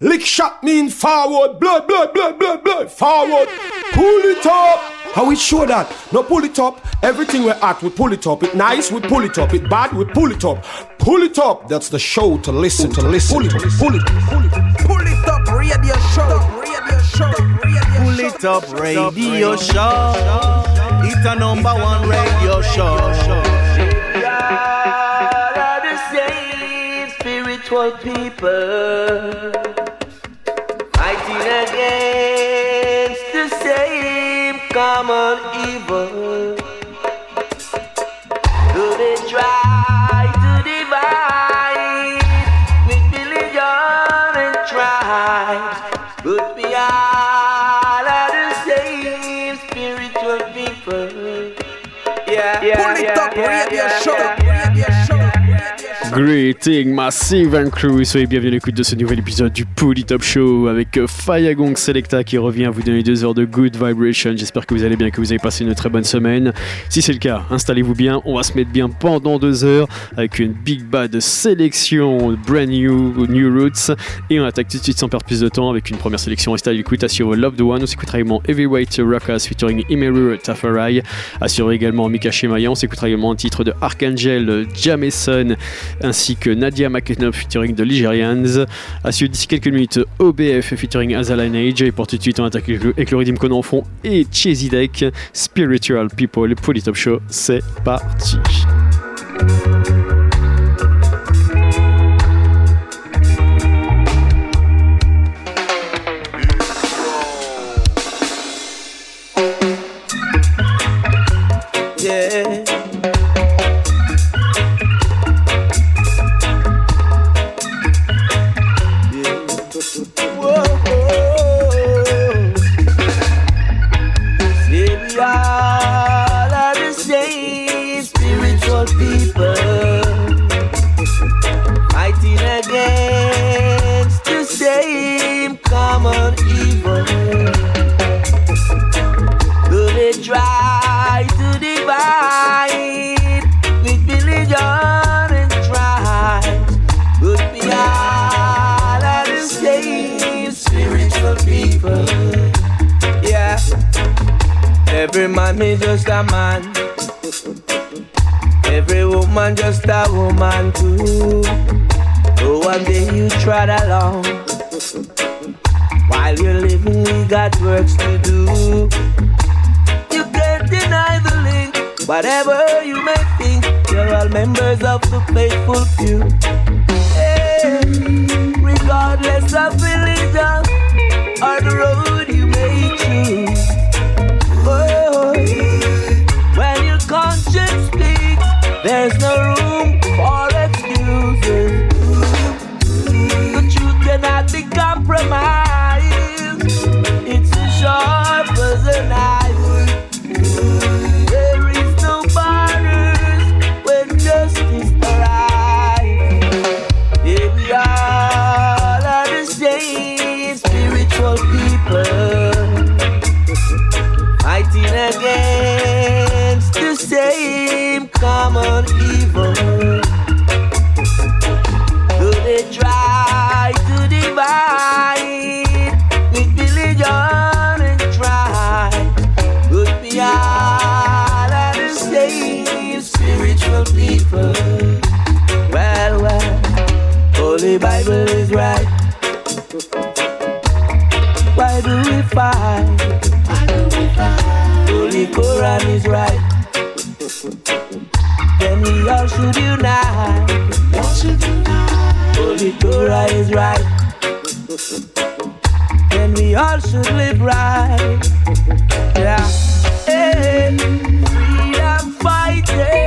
Lick shot mean forward, blood, blood, blood, blood, blood, forward. Pull it up. How we show that? No pull it up. Everything we're at, we pull it up. It nice, we pull it up. It bad, we pull it up. Pull it up. That's the show to listen to. Listen. Pull it, pull it, pull it. Pull it up, radio show, radio show, Pull it up, radio show. It's a number one radio show. God are the same spiritual people common evil. Do they try to divide with religion and tribes? But we all are the same spiritual people. Yeah, yeah, Pull it yeah, up, yeah, radio yeah, show, yeah. radio show. Greeting Massive and Crew, soyez bienvenus à l'écoute de ce nouvel épisode du Poly Top Show avec euh, Fayagong Selecta qui revient vous donner deux heures de good vibration. J'espère que vous allez bien, que vous avez passé une très bonne semaine. Si c'est le cas, installez-vous bien, on va se mettre bien pendant deux heures avec une big bad sélection brand new, new roots et on attaque tout de suite sans perdre plus de temps avec une première sélection. Restez à l'écoute, Love the One, on s'écoutera également Heavyweight Ruckus featuring Imeru Tafarai, assurez également Mika Shemaya, on s'écoutera également un titre de Archangel Jameson ainsi que Nadia McKenna featuring The Ligerians. À suivre d'ici quelques minutes, OBF featuring Azala Age. Et pour tout de suite, on attaque avec le- qu'on en et Chesy Deck, Spiritual People, pour les Top Show. C'est parti. Every man is just a man. Every woman just a woman too. So one day you trot along. While you're living, we got works to do. You can't deny the link. Whatever you may think, you're all members of the faithful few. Hey, regardless of religion or the road you may choose. There's no room Quran is right. Then we all should unite. Holy Torah is right. Then we all should live right. Yeah. Hey. Freedom fighters.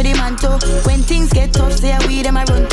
for the man too. When things get tough, say I weed them I run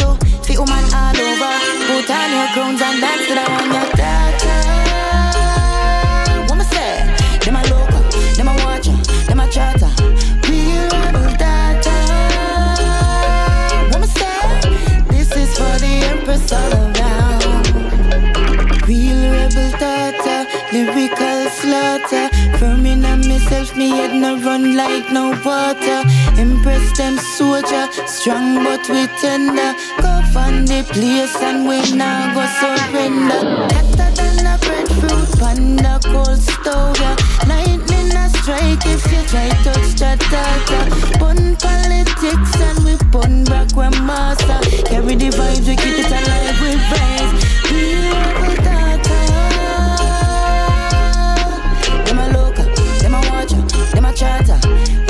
like no water. Impress them soldier, strong but we tender. Go find the place and we now go surrender. Better than a breadfruit, panda cold stove. Yeah. Lightning a strike if you try touch that data. Pun politics and we pun back when master. Carry the vibes, we keep it alive, we rise. We. chatter.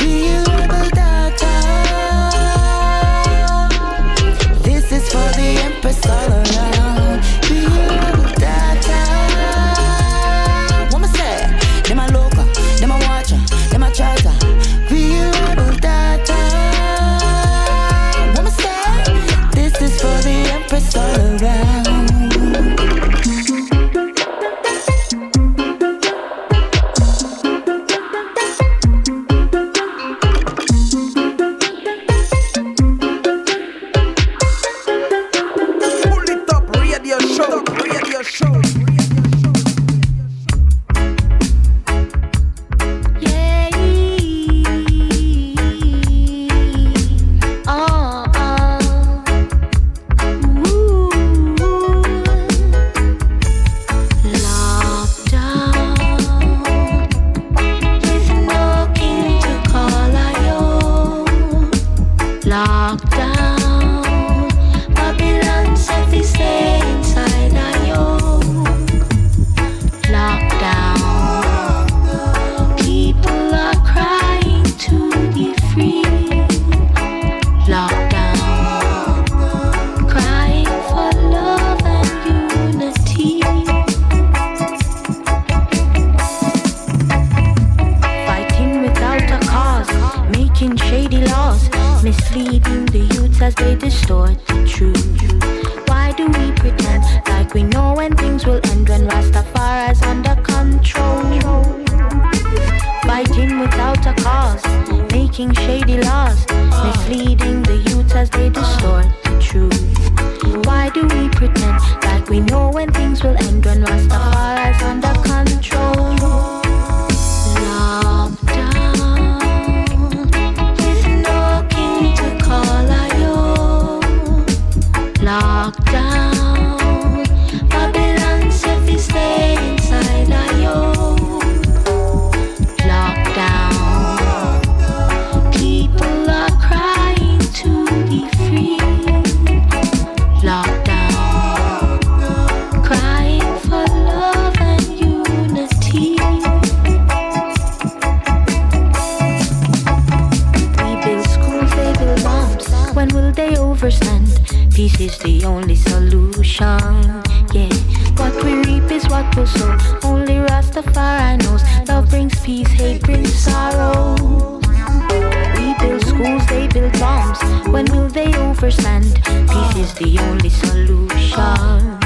first land. Peace is the only solution.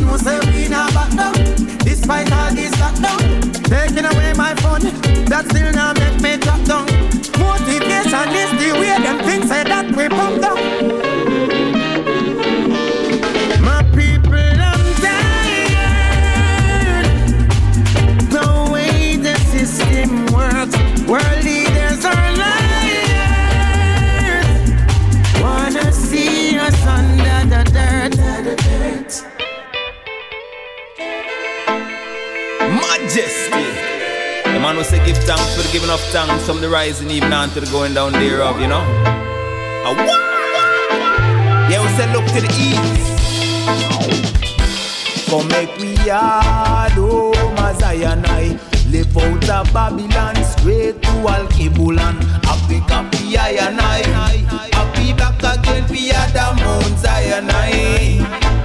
Know say we not back down. Despite all this lockdown, taking away my fun. That still not make me drop down. Motivation is the way them things say that we pump down. The say give thanks for the giving of thanks from the rising even on to the going down thereof, you know. Yeah, we say look to the east. Come make we yard, oh, Mazayana. Live out of Babylon straight to Al Kibulan. Happy copy I and I. Happy back again for the Mount Zion.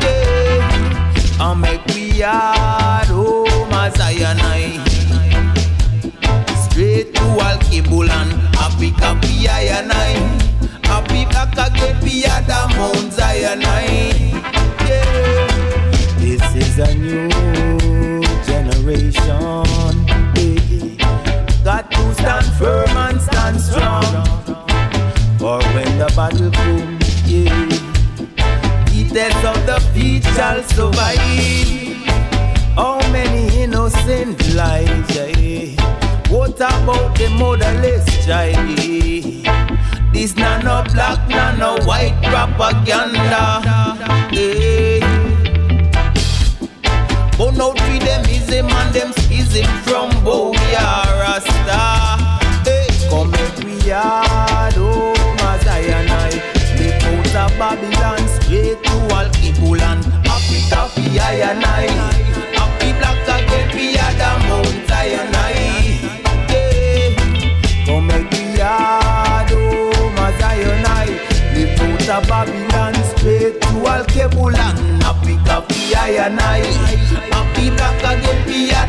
Yeah. And make we hard home as Zion. To. Happy. Happy Mount. Yeah. This is a new generation got to stand firm and stand strong. For when the battle comes, yeah, the test of the feet shall survive. How many innocent lives, yeah. What about the motherless child? This not no black, not no white propaganda. Eh. But now treat them easy, man, them easy from Boya Rasta. Hey, come make we yard, oh, Mazayana. Live out of Babylon, straight to Al Kibulan. Happy coffee, I and I. Happy black again, we are the Mount Zion. Babylon, straight to Al Kibulan. Happy coffee, I and I happy back again,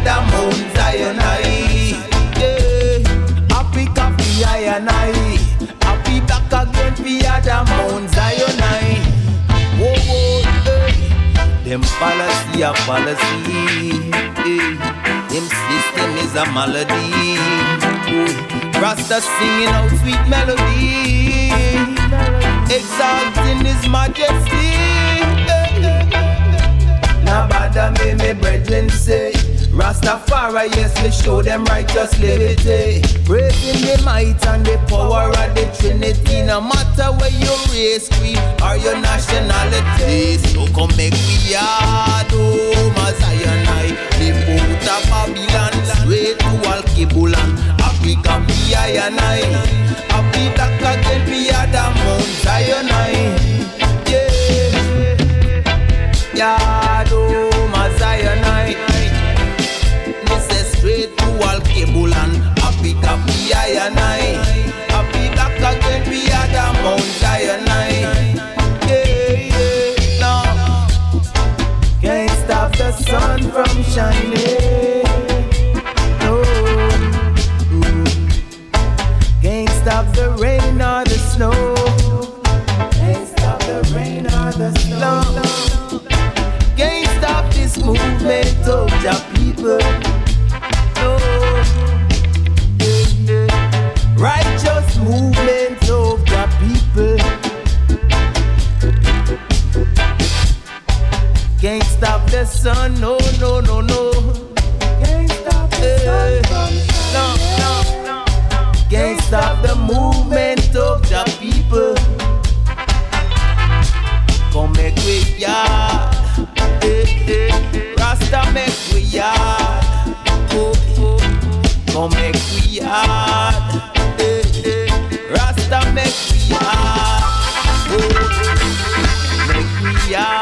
the Mount Zion. Yeah, happy coffee, I and I. Happy back again, we are Mount Zion. Whoa, whoa, hey. Them policy a policy. Him system is a melody. Rasta singing out sweet melody, exalting His Majesty. Now bother me, me brethren say. Rastafari, yes, we show them righteous liberty. Praising the might and the power of the Trinity. No matter where your race, creed, or your nationality. So come make we yard, oh, Mazayana. Live out of Babylon, straight to Al-Kibulan. Africa, be I and I. We Mount. Yeah. Oh, I and I. Happy back again, we are the Mount. Yeah, yeah. Can't stop the sun from shining. Can't stop this movement of the people. Righteous movement of the people. Can't stop the sun, no, no, no, no. Oh. Make we yard. Rasta make we hard, oh, make we hard,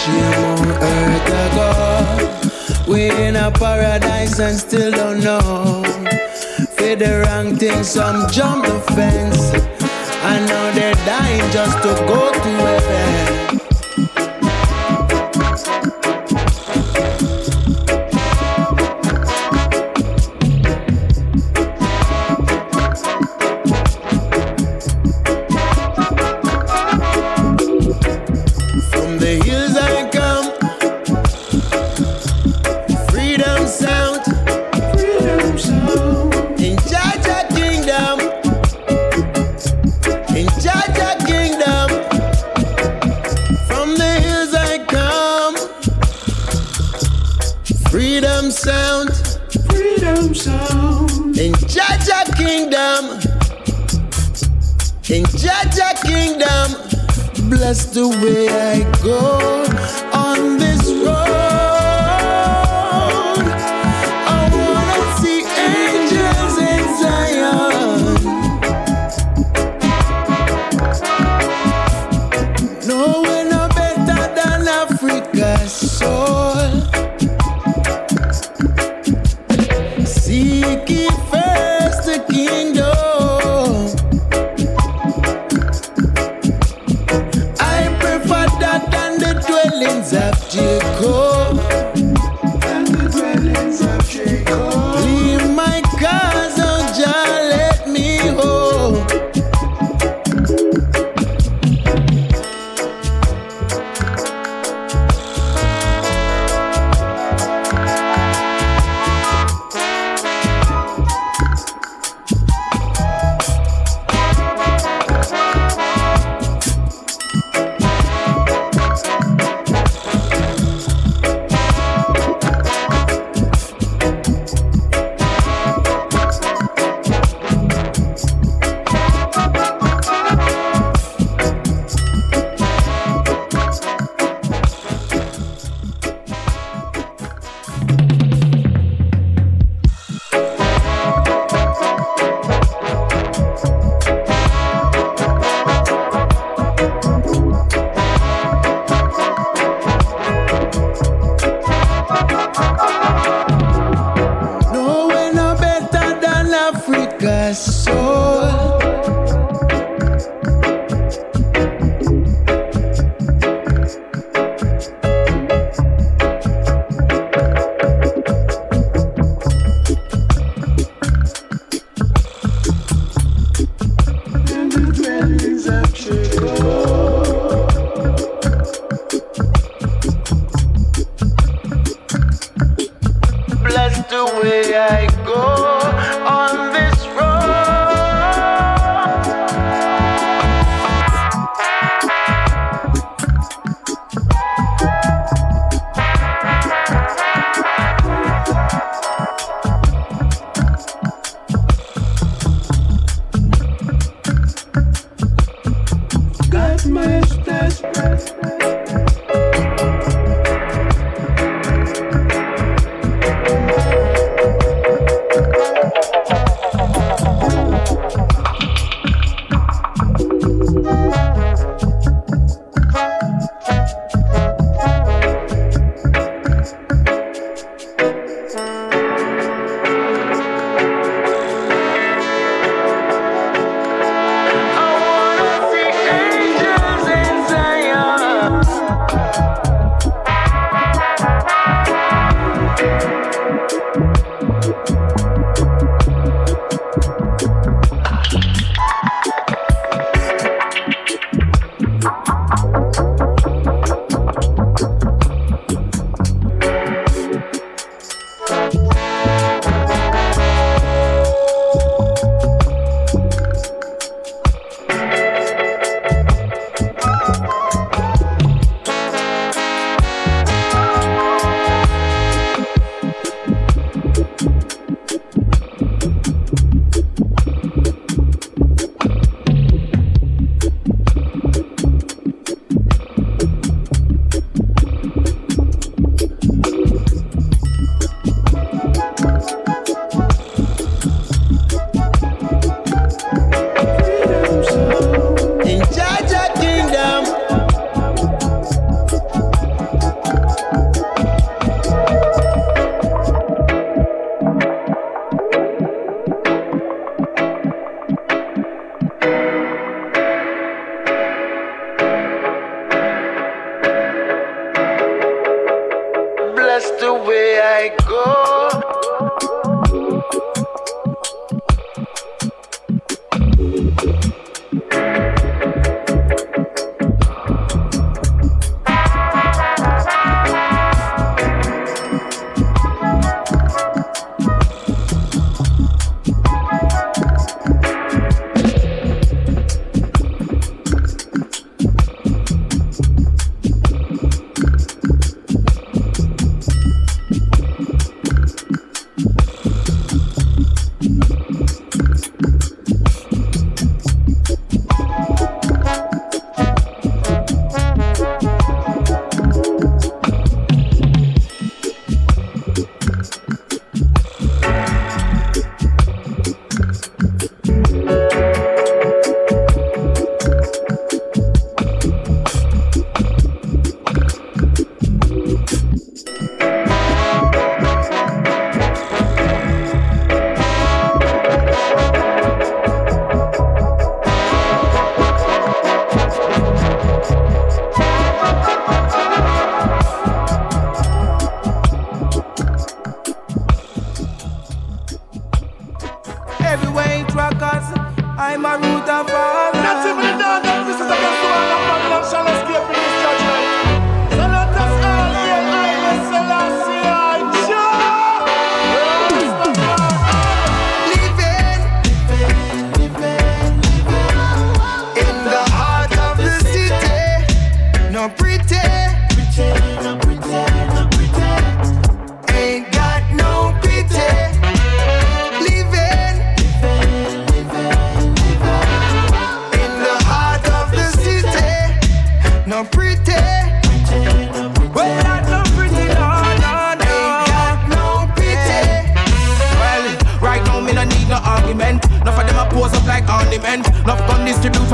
shame on earth ago. We in a paradise and still don't know. For the wrong thing, some jump the fence. And now they're dying just to go to heaven. The way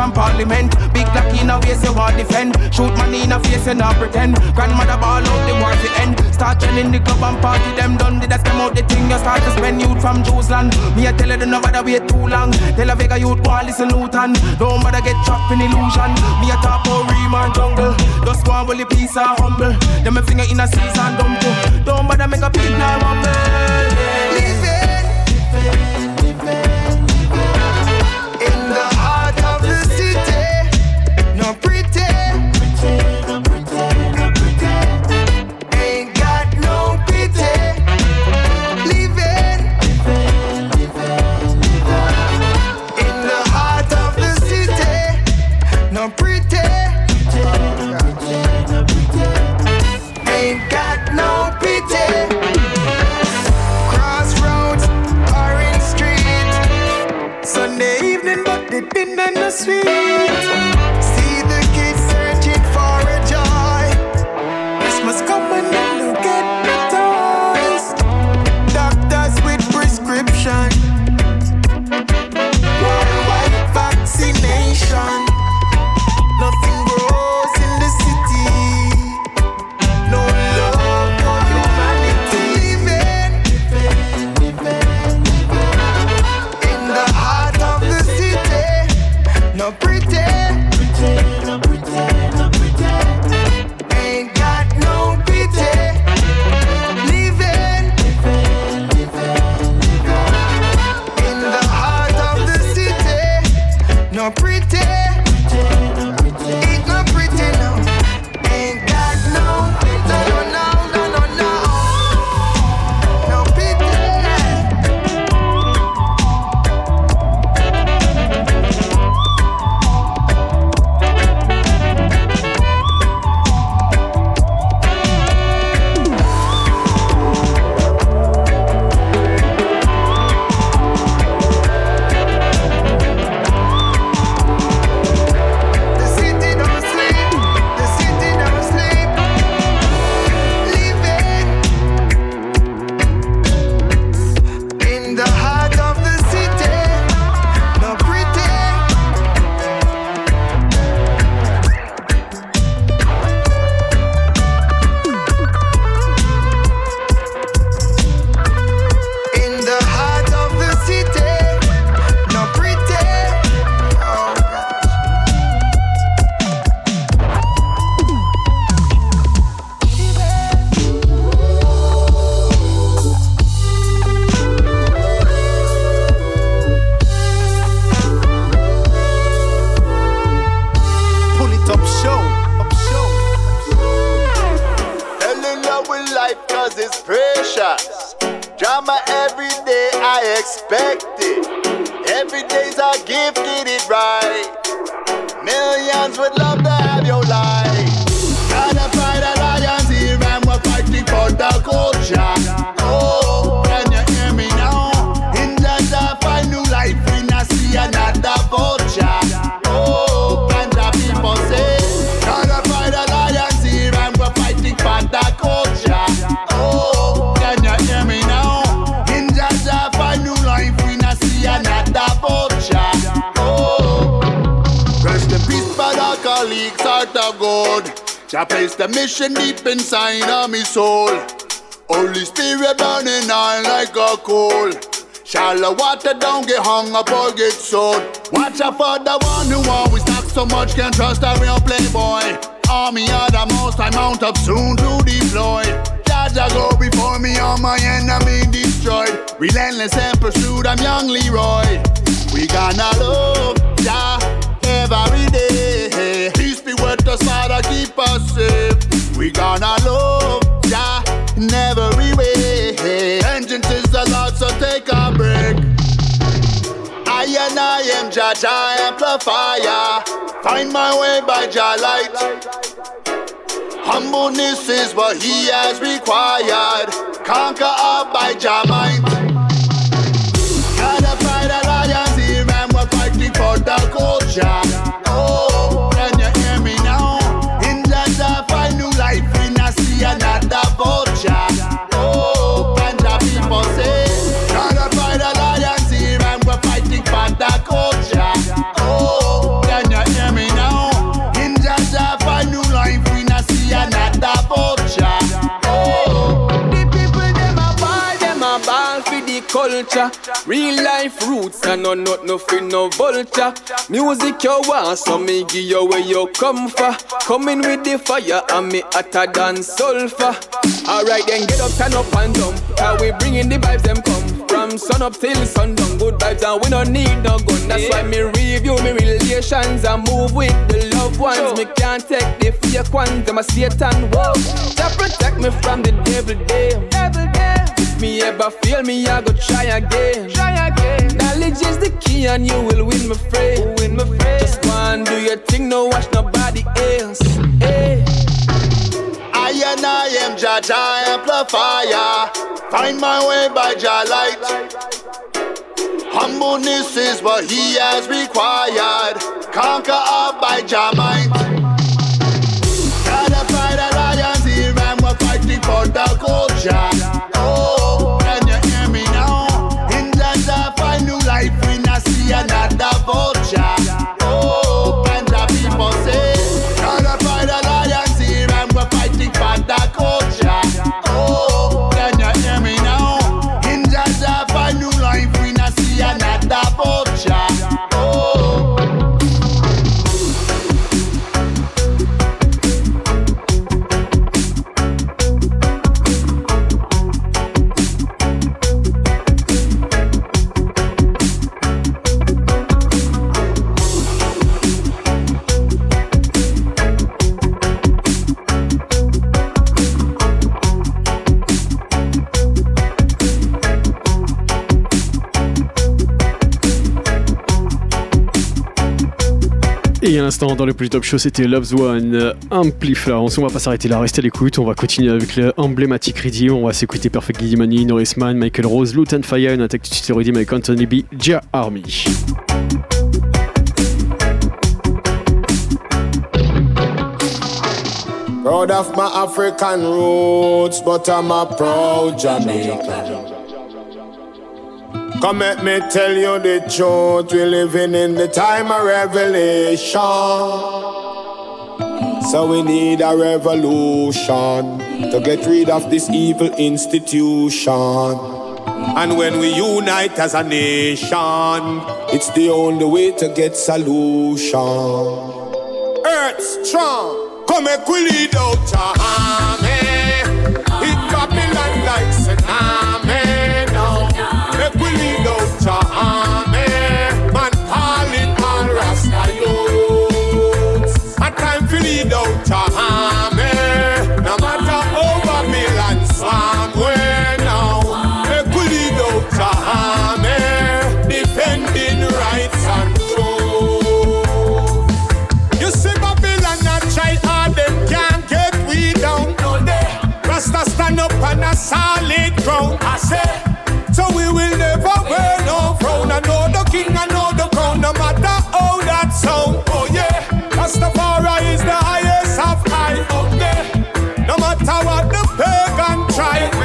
from parliament. Big black in a face you want defend. Shoot money in a face, you not pretend. Grandmother ball out, the war to end. Start chilling the club and party, them done. Did I scam out the thing, you start to spend youth from Jerusalem. Me, I tell you, don't bother wait too long. Tell a Vega youth, boy, listen, Luton. Don't bother get trapped in illusion. Me, I top out Reman jungle. Just one will the peace, humble. Them, my finger in a season, dumb too. Don't bother make a people now, humble. God. Jah place the mission deep inside of me soul. Holy Spirit burning on like a coal. Shallow water don't get hung up or get sold. Watch out for the one who always talk so much, can't trust a real playboy. Army are the most I mount up soon to deploy. Jaja go before me, all my enemy destroyed. Relentless and pursued, I'm young Leroy. We gonna love Jah every day. With us, Father, keep us safe. We gonna love ya in every way. Vengeance is the Lord, so take a break. I and I am Jah amplifier. Find my way by Jah light. Humbleness is what He has required. Conquer all by Jah might. Gotta fight alliance here and we're fighting for the culture. Culture. Real life roots and no not no for no vulture. Music you want, so me give you where you come for. Coming with the fire and me hotter than sulfur. Alright then get up, stand up and jump. How we bringing the vibes them come. From sun up till sundown, good vibes and we don't need no gun. That's why me review me relations and move with the loved ones. Me can't take the fake ones, them a Satan. Whoa, to protect me from the devil damn. Devil damn. If me ever fail me, I go try again. Try again. Knowledge is the key, and you will win my friend. Win my friend. Just go and do your thing, no watch nobody else. Hey. I and I am Jah Jah amplifier. Find my way by Jah light. Humbleness is what He has required. Conquer all by Jah might. Gotta fight alliance here and we're fighting for the culture. Fighting Et à l'instant, dans le plus top show, c'était Loves One, Amplifier. On va pas s'arrêter là, restez à l'écoute. On va continuer avec le emblématique Radio. On va s'écouter Perfect Giddy Money, Norris Man, Michael Rose, Luton Fire, une attaque de Redeem avec Anthony B, Jah Army. Proud of my African roots, but I'm a proud. Come let me tell you the truth, we're living in the time of revelation. So we need a revolution to get rid of this evil institution. And when we unite as a nation, it's the only way to get solution. Earth strong, come make lead out army. It Babylon like tsunami without a hammer. Eh? No matter how Babylon swarm, we now make we without a hammer, eh? defending rights and truth. You see Babylon and try hard, them can't get we down. No, they Rasta stand up on a solid ground. I say, so we will never wear no frown. I know the king, I know the crown, no matter how that sound. Matter what the pagan try.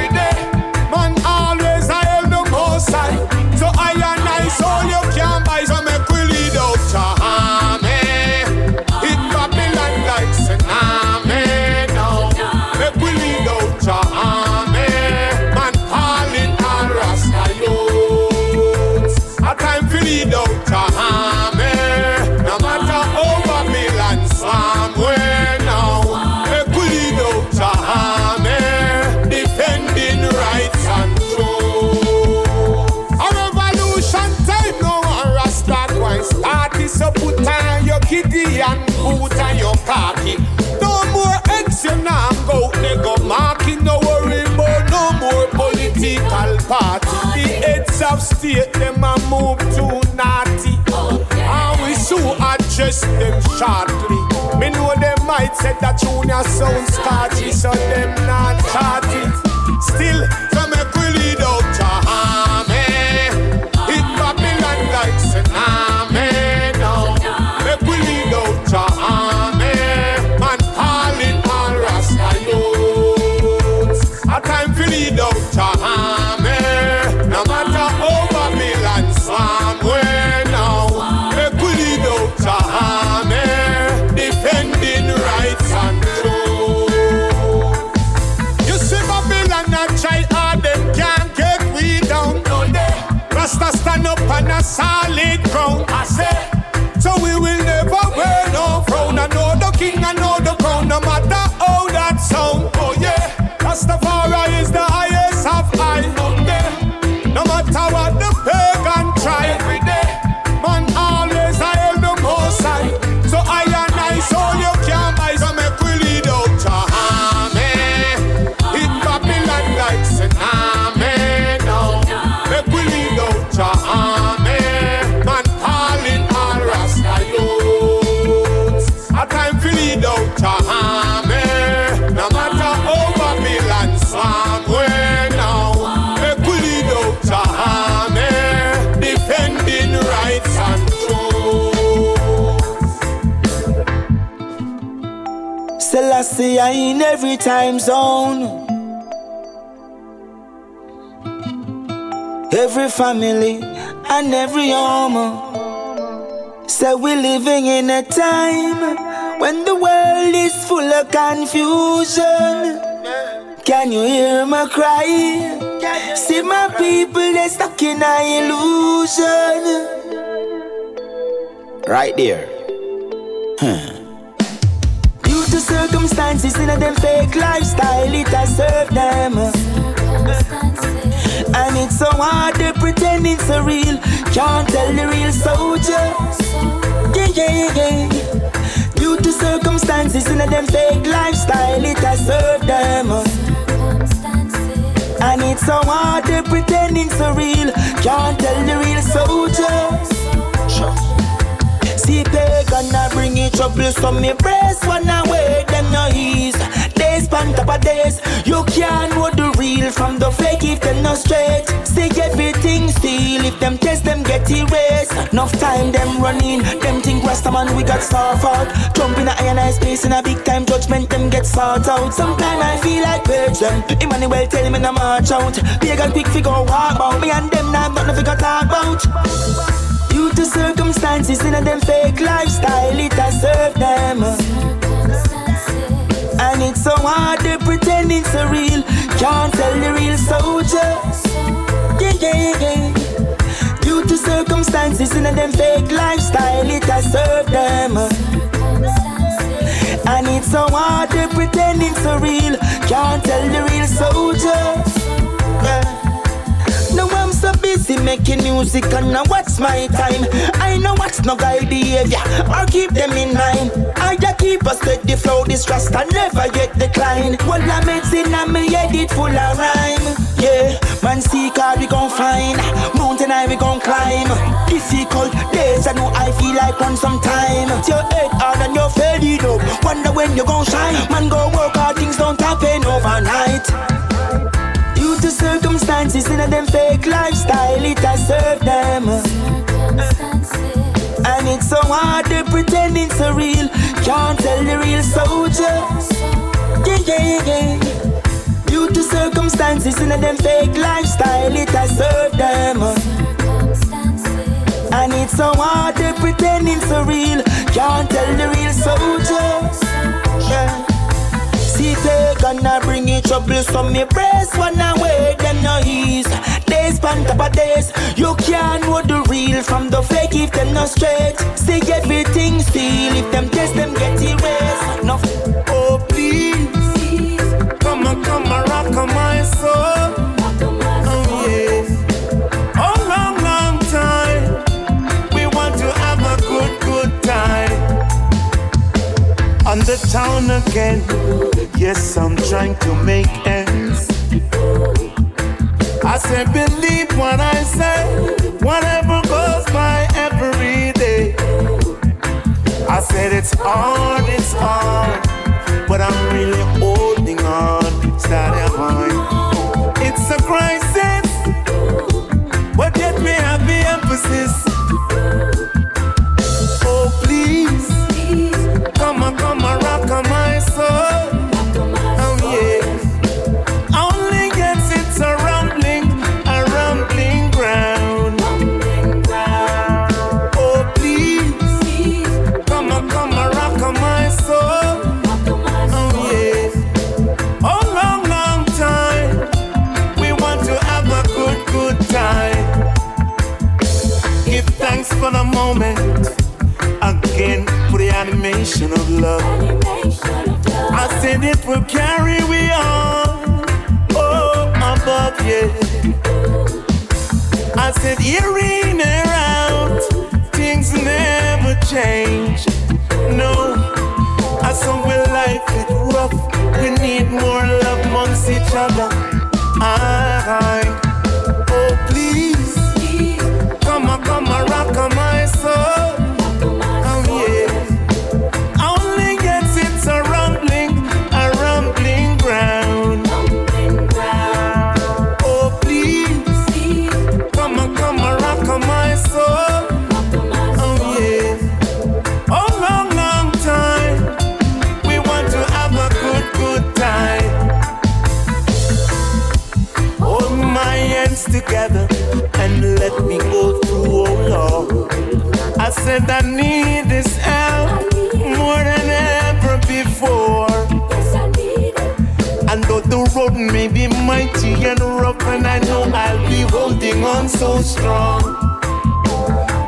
Of state, them a move too naughty. Oh, and we so address them shortly. Me know them might say that junior sound starchy, so them not chart it. Still, Selassie I in every time zone. Every family and every home. Say we're living in a time when the world is full of confusion. Can you hear my cry? See my people, they stuck in a illusion. Right there. To circumstances in a them fake lifestyle, it has served them. And it's so hard to pretend it's a real. Can't tell the real soldier. Yeah, yeah, yeah. Due to circumstances in a them fake lifestyle, it has served them. And it's so hard to pretend it's a real. Can't tell the real soldier. See pagan a bring it trouble So me brace one away no ease Days pan top of days. You can't know the real from the fake if them no straight. See everything steal If them test them get erased. Enough time them running. Them think Rasta man we got starved out. Jump in a eye space in a big time judgment them get sort out. Sometimes I feel like purge them Emmanuel tell me to march out. Pagan quick figure walk about. Me and them not nothing figure talk about. Due to circumstances in a them fake lifestyle, it has served them. And it's so hard to pretend it's a real. Can't tell the real soldier. Yeah, yeah, yeah. Due to circumstances in them fake lifestyle, it has served them. And it's so hard to pretend it's a real. Can't tell the real soldier. Busy making music and now what's my time? I know what's no guy behavior or keep them in mind. I just keep a steady flow, this trust I never yet decline. Well, I'm medicine and me head it full of rhyme. Yeah, man, see car we gon' find, mountain high we gon' climb. Difficult days, I know I feel like run some time. Your head hard and you're faded up. Wonder when you gon' shine. Man, go work hard, things don't happen overnight circumstances in a them fake lifestyle, it has served them. And it's so hard, they pretending so real. Can't tell the real soldier. Yeah, yeah, yeah. Due to circumstances in a them fake lifestyle, it has served them. And it's so hard, they pretending so real. Can't tell the real soldier. Yeah. See, they gonna bring you trouble, so me brace one away, them no ease. Days pan top of days, you can't know the real from the fake if them not straight. See everything still, if them test them get erased. No, oh please, come on, come on, rock on my soul. Oh, yes, long, long time. We want to have a good, good time. On the town again. Yes, I'm trying to make ends. I said, believe what I say, whatever goes by every day. I said, it's hard, it's hard, but I'm really holding on, starting high. It's a crisis, but yet we have the emphasis. So strong.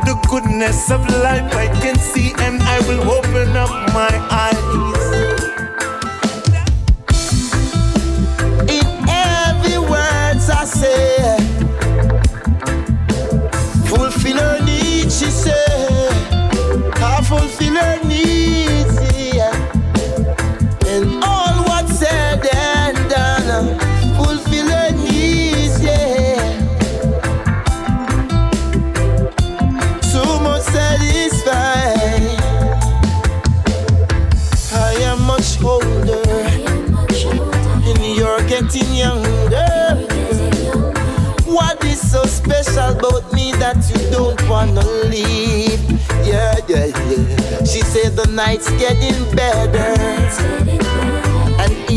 The goodness of life I can see, and I will open up my eyes. Night's getting better. And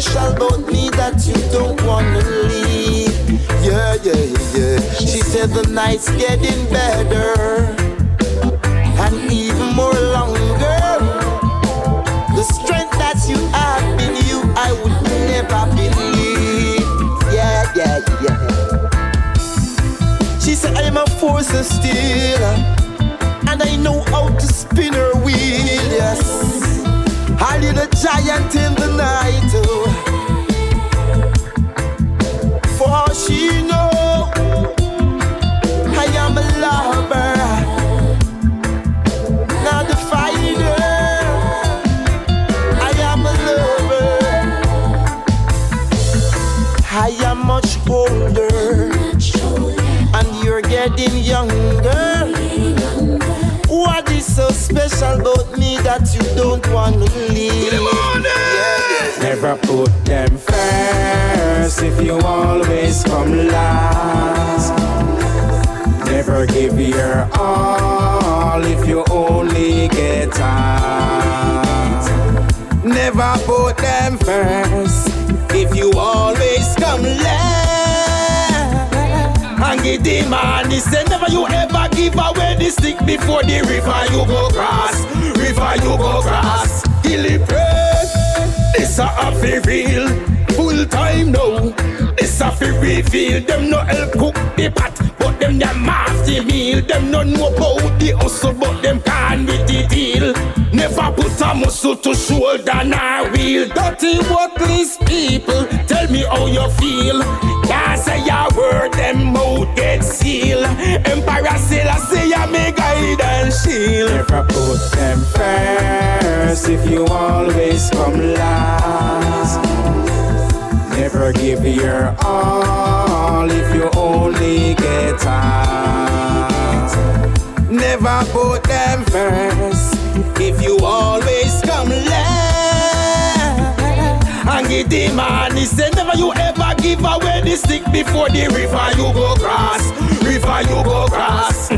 special about me that you don't wanna leave? Yeah, yeah, yeah. She said the night's getting better and even more longer. The strength that you have in you, I would never believe. Yeah, yeah, yeah. She said I'm a force of steel, and I know how to the giant in the night. Oh. For she know that you don't want to leave? Never put them first if you always come last. Never give your all if you only get half. Never put them first if you always And the man, he said, never you ever give away the stick before the river you go cross. River you go cross. Gilly press. This a happy real full time now. This a fi reveal. Them no help cook the pot, them them master meal. Them no know about the hustle, but them can with the deal. Never put a muscle to shoulder nor wheel. Dirty worthless people, tell me how you feel. Can't say a word, them mouth get seal. Emperor Selassie, I me guide and shield. Never put them first if you always come last. Never give your all if you only get half. Never put them first if you always come last. And give the man, he said, never you ever give away the stick before the river you go cross. River you go cross.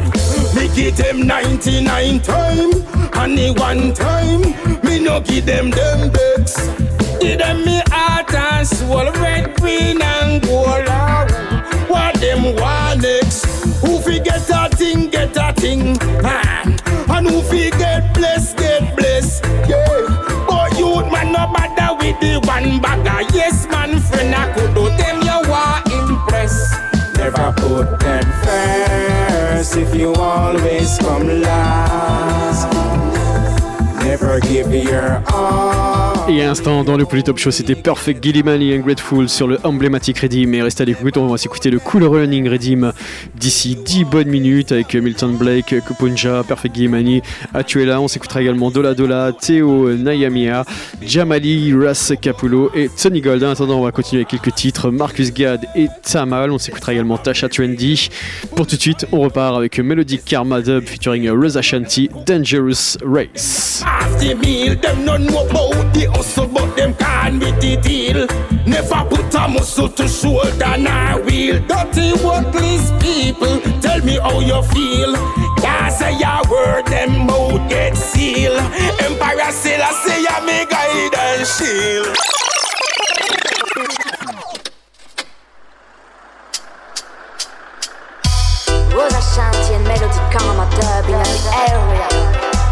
Me give them 99 time, and the one time, me no give them them bets. Give them me heart and soul, red, green and gold. Ah, What them want next? Who fi get a thing, get a thing. Ah, And who fi get blessed, get blessed. Yeah. But youth man no bother with the one bagger. Yes man, friend I could do them you want impress. Never put them first if you always come last. Never give your all. Et à l'instant, dans le Polytop Show, c'était Perfect Gilliman et Ungrateful sur le emblématique Redeem. Et restez à l'écoute, on va s'écouter le Cool Running Redeem d'ici 10 bonnes minutes avec Milton Blake, Kupunja, Perfect Gillimani, Atuela. On s'écoutera également Dola Dola, Théo Nayamia, Jamali, Ras Capullo et Tony Gold. En attendant, on va continuer avec quelques titres Marcus Gad et Tamal. On s'écoutera également Tasha Trendy. Pour tout de suite, on repart avec Melodic Karma Dub featuring Rosa Shanti, Dangerous Race. Hustle, but them can't with the deal. Never put a muscle to shoulder nor wheel. Dirty worthless people, tell me how you feel. Can't say a word, them mouth get seal. Emperor Selassie, I me guide and shield. Rosa Shanti and Melody Karma Dub in the area.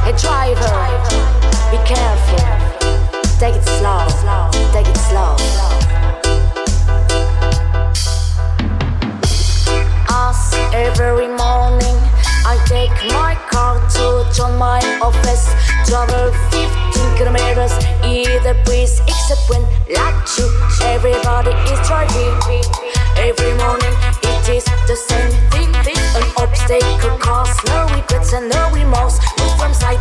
Hey driver, be careful. Take it slow, take it slow. Us every morning, I take my car to join my office. Travel 15 kilometers, either breeze, except when like you, everybody is driving. Every morning, it is the same thing. An obstacle cause no regrets and no remorse. Move from side,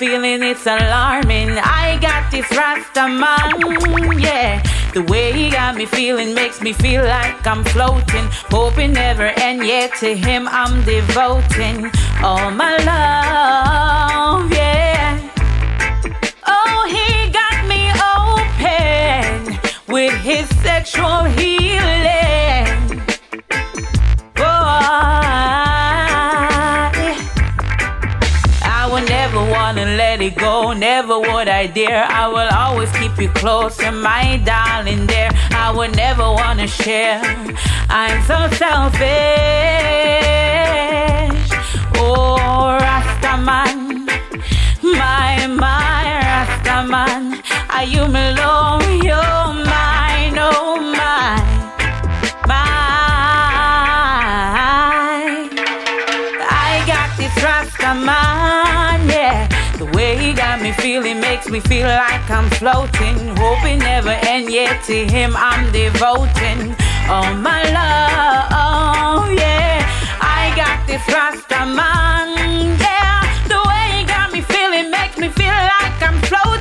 feeling, it's alarming. I got this Rasta man, yeah. The way he got me feeling makes me feel like I'm floating. Hoping never end, yet to him I'm devoting all my love, never wanna let it go, never would I dare. I will always keep you close and my darling there. I would never wanna share. I'm so selfish. Oh, Rastaman, my, my Rastaman. Are you alone? You're mine, oh my, my. Rasta man, yeah. Got me feeling makes me feel like I'm floating. Hoping never end, yet to him I'm devoting. Oh my love, oh, yeah. I got this Rasta man, yeah. The way he got me feeling makes me feel like I'm floating.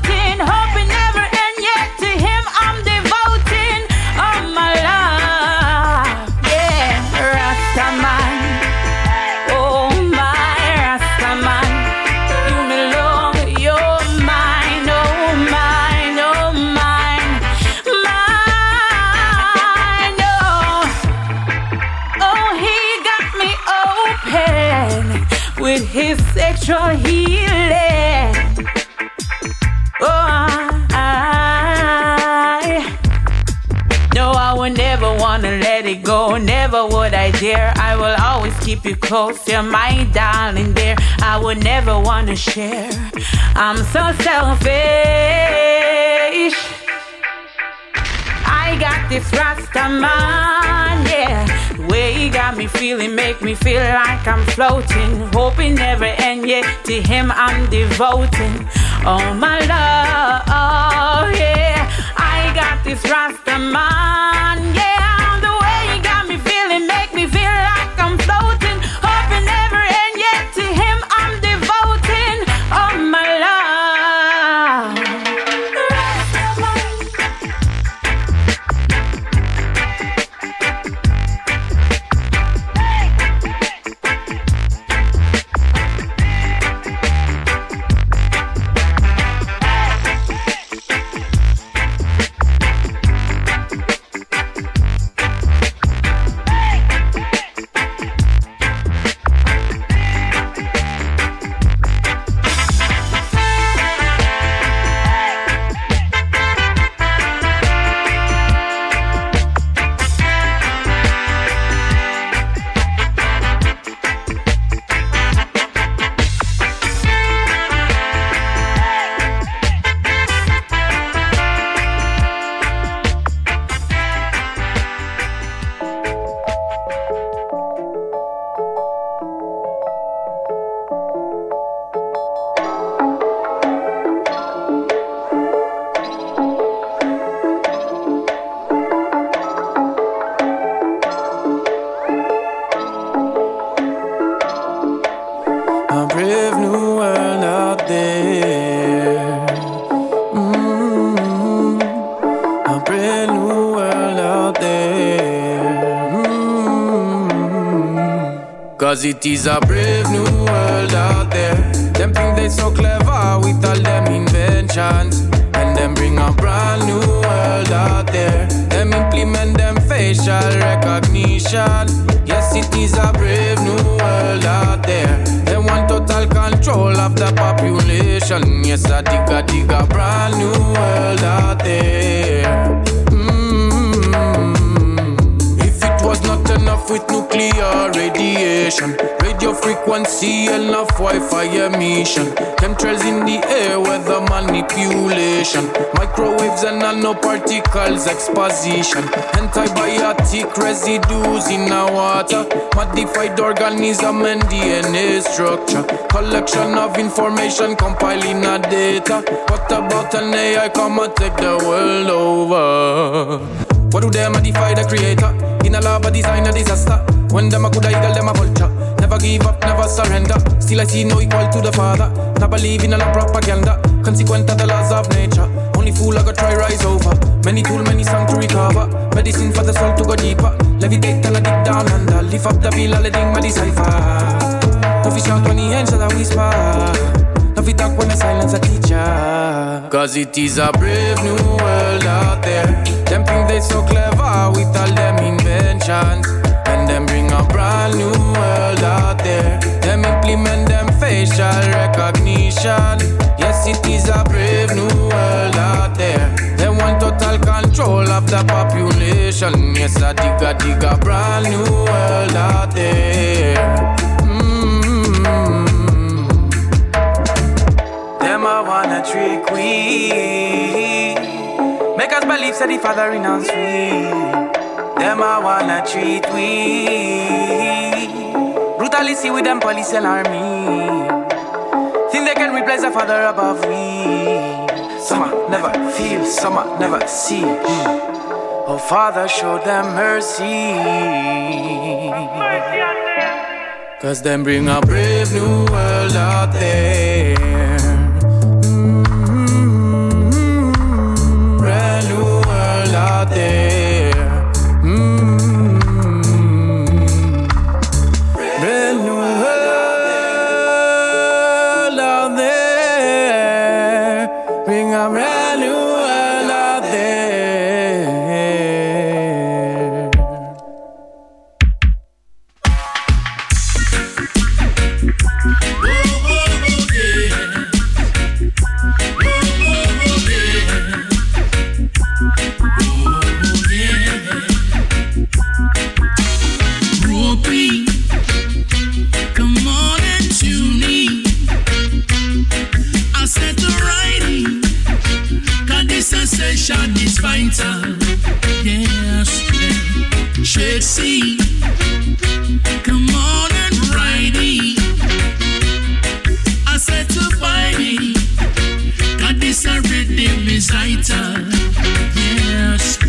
Keep you close. You're my darling dear. I would never wanna share. I'm so selfish. I got this Rasta man, yeah. The way he got me feeling make me feel like I'm floating. Hoping never end yet. To him I'm devoting. Oh my love, yeah. I got this Rasta man, yeah. It is a brave new world out there. Them think they so clever with all them inventions. And them bring a brand new world out there. Them implement them facial recognition. Yes, it is a brave new world out there. They want total control of the population. Yes, I dig a dig a brand new world out there. With nuclear radiation, radio frequency, enough Wi-Fi emission, chemtrails in the air, weather manipulation, microwaves and nanoparticles exposition, antibiotic residues in our water, modified organism and DNA structure, collection of information compiling a data. What about an AI come and take the world over? What do they modify the creator? In a lab, a design a disaster. When them a good eagle, them a vulture. Never give up, never surrender. Still I see no equal to the father. Not believe in a propaganda. Consequent of the laws of nature. Only fool I go try rise over. Many tool, many song to recover. Medicine for the soul to go deeper. Levitate and I dig down under. Lift up the bill, let my decipher. No fish out when the angel a whisper. No fit talk when the silence a teacher. Cause it is a brave new world out there. Them think they so clever with all them inventions. And them bring a brand new world out there. Them implement them facial recognition. Yes, it is a brave new world out there. They want total control of the population. Yes, I dig a dig a brand new world out there. Wanna trick we Make us believe say the father in us sweet Them I wanna treat we Brutally see with them police and army. Think they can replace the father above we. Summer never feel, summer never see. Oh, Father, show them mercy. Cause them bring a brave new world out there. Action is vital. Yes. Should see. Come on and ride it. I said to find it. God, this a rhythm is vital. Yes.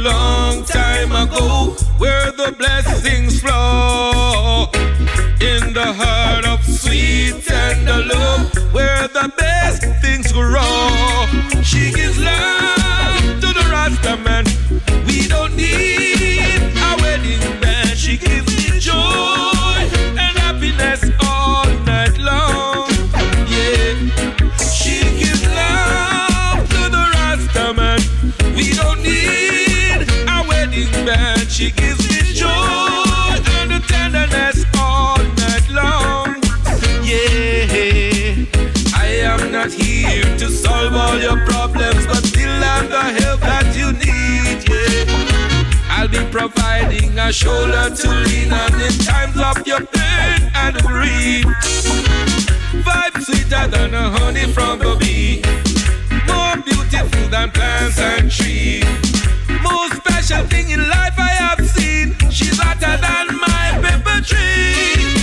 long time ago, where the blessings providing a shoulder to lean on in times of your pain and grief. Vibe sweeter than a honey from the bee. More beautiful than plants and trees. Most special thing in life I have seen. She's hotter than my pepper tree.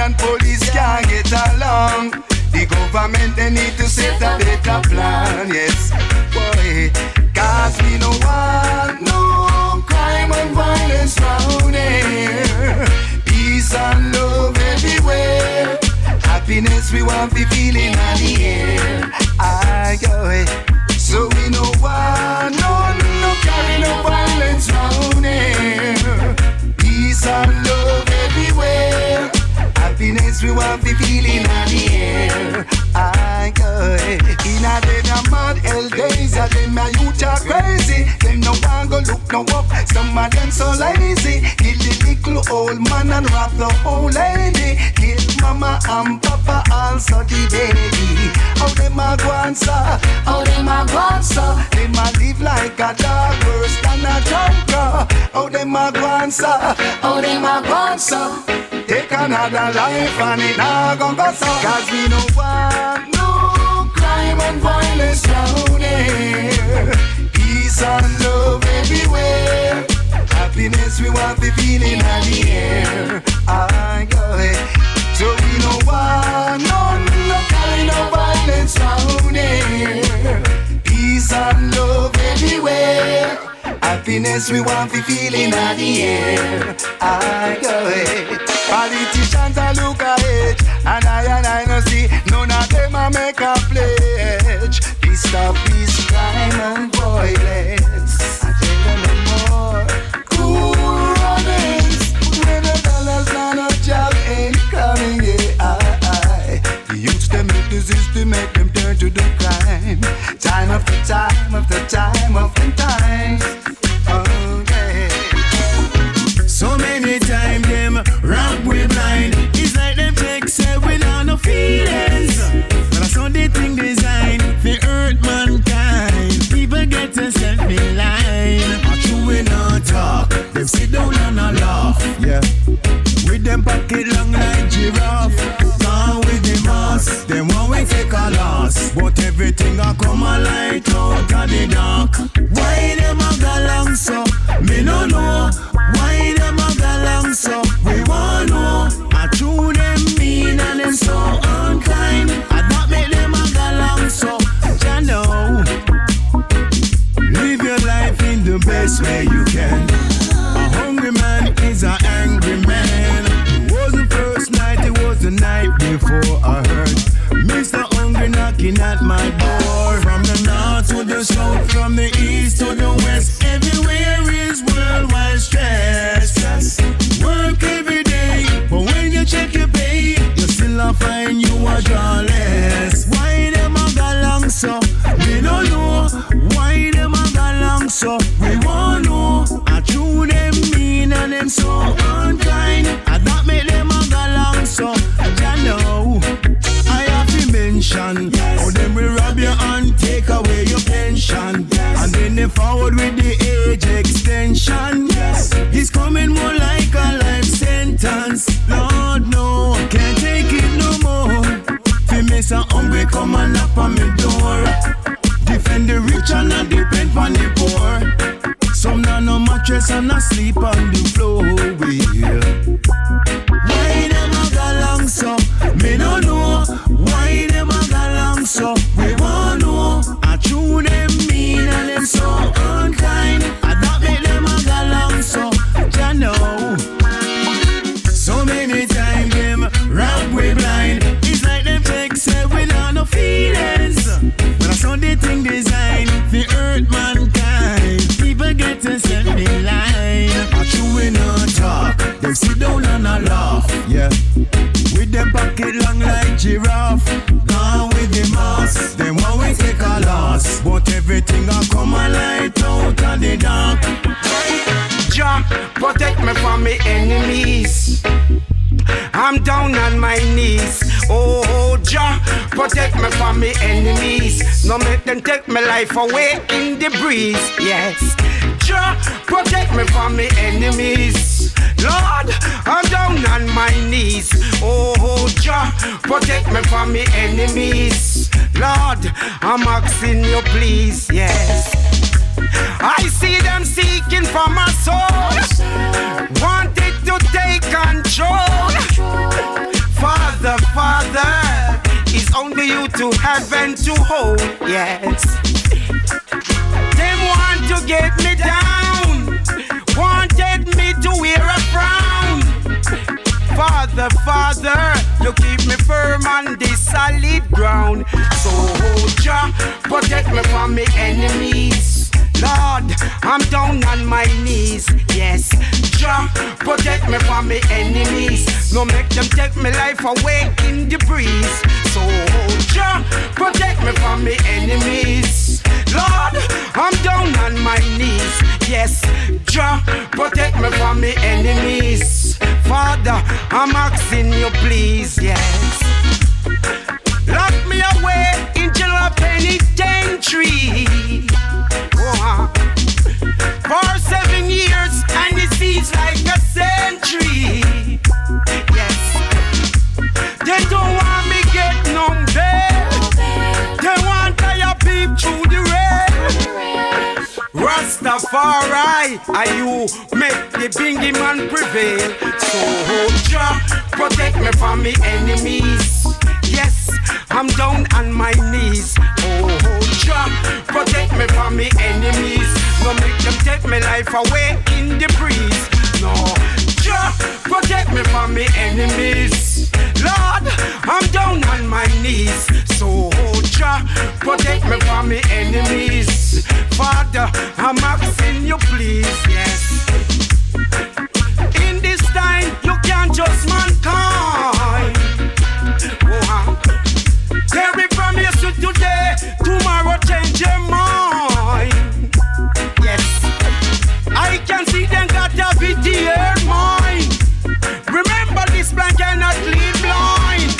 And police can't get along. The government they need to set a better plan, yes. Boy, cause we no want no crime and violence round here. Peace and love everywhere. Happiness we want to feel in the air. I go Happiness we want to feel in the air. I go. In a dead and mad hell days, a them my youth are crazy. Them no want go look no up. Some of them so lazy. Kill the little old man and rob the old lady. Kill mama and papa also the baby. How them a go answer? How them a go answer? Them a live like a dog worse than a junker. How them a go answer? How them a go answer? Take another life and it not gon' go so Cause we no want no crime and violence round here. Peace and love everywhere. Happiness we want to feel in the air. I go ahead So we no want no, no kind of violence round here. Peace and love everywhere happiness we want to feel in the air. I go ahead. Politicians are look ahead, and I and I no see none of them a make a pledge. Please stop this crime and violence. I tell them no more. Cool runnings, when the dollars not a job ain't coming. Yeah, I, I. The youths them make the system make them turn to the crime. Time after time after time after time. Them sit down and a laugh. Yeah. With them pocket long like giraffe. Gone with the mass. Them want we take a loss. But everything I come a light out of the dark. Why them a go long so? Me no know. Why them a go long so? We want know. I true them mean and them so unkind. I don't make them a go long so. Ya know. Live your life in the best way before I heard Mr. Hungry knocking at my door. Forward with the age extension. Yes. He's coming more like a life sentence. Lord, no, I can't take it no more. Fi miss a hungry come and knock on me door. Defend the rich and not depend on the poor. Some not no mattress and not sleep on the floor. Giraffe. Gone with the mass. Them want we take a loss. But everything I come a light out of the dark. Jah, protect me from my enemies. I'm down on my knees. Oh, oh Jah, protect me from my enemies. No make them take my life away in the breeze. Yes. Jah, protect me from my enemies. Lord, knees. Oh, Jah, protect me from my enemies. Lord, I'm asking you, please. Yes. I see them seeking for my soul, wanted to take control. Father, Father, it's only you to heaven to hold. Yes, them want to get me down, wanted me to wear a. Father, Father, you keep me firm on this solid ground. So, Jah, protect me from my enemies. Lord, I'm down on my knees. Yes, Jah, protect me from my enemies. No make them take my life away in the breeze. So, Jah, protect me from my enemies. Lord, I'm down on my knees. Yes, Jah, protect me from my enemies. Father, I'm asking you, please. Yes. Lock me away in penitentiary. For seven years, and it seems like a century. Yes. They don't want me get no bail. They want I peep through the rail. Rastafari, are you make the bingy man prevail? So, Jah, protect me from me enemies. Yes, I'm down on my knees. Oh, Jah, protect me from me enemies. No make them take me life away in the breeze. No, Jah protect me from me enemies. Lord, I'm down on my knees. So, Jah protect me from me enemies. Father, I'm asking you, please, yes. In this time, you can't just mankind. Oh, Carry promise you today, tomorrow change your mind. Yes, I can see them got a VTR mind. Remember this plan cannot leave blind.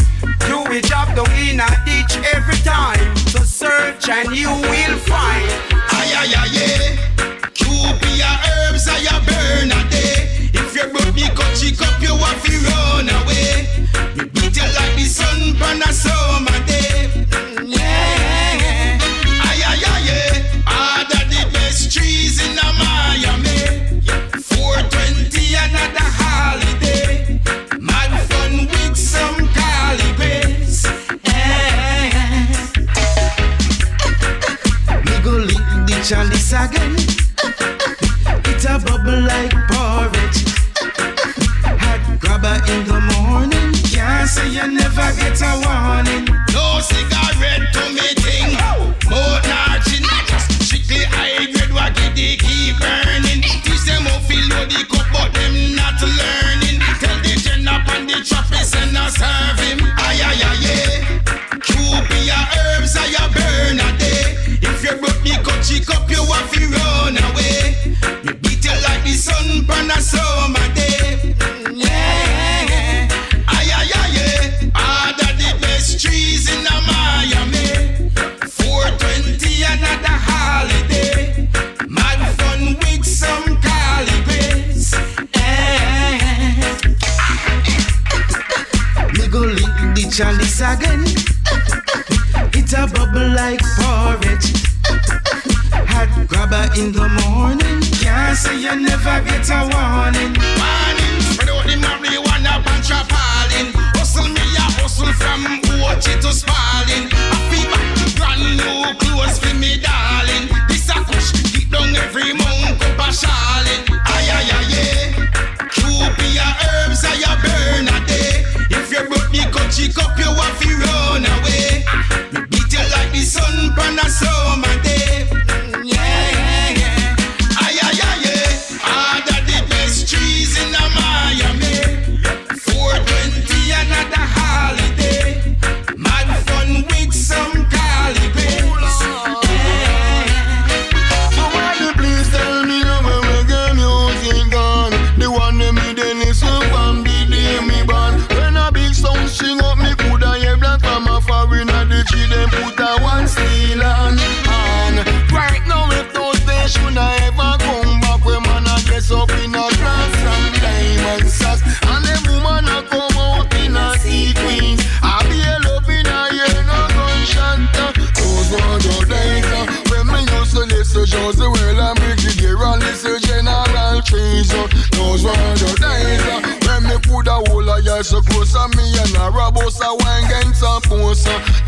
Do a job down in a ditch every time. So search and you will find. Ay, ay, ay, yeah. Cupia herbs, I a burn a day. If you broke the coachy cup, you have to run away. Me beat you like the sun on a summer day. Lick the sun on a summer day. Yeah. Ay ay ay yeah. Ah, Harder the best trees in Miami. 420 another holiday. Mad fun with some Cali grace. Me go lick the chalice again. It a bubble like porridge. Hot grabber in the morning. Can't say you never get a warning. Warning, spread out the marijuana bunch of falling. Hustle me a hustle from Ochi to Spalding. I feel back brand new clothes for me darling. This a kush, keep down every monk up a Shaolin. Ay ay ay yeah. Cupia herbs I a burn a day. If you broke the coachy cup, you have to run away. Me beat you like the sun on a summer day. So close to me and a robust a wine gang some.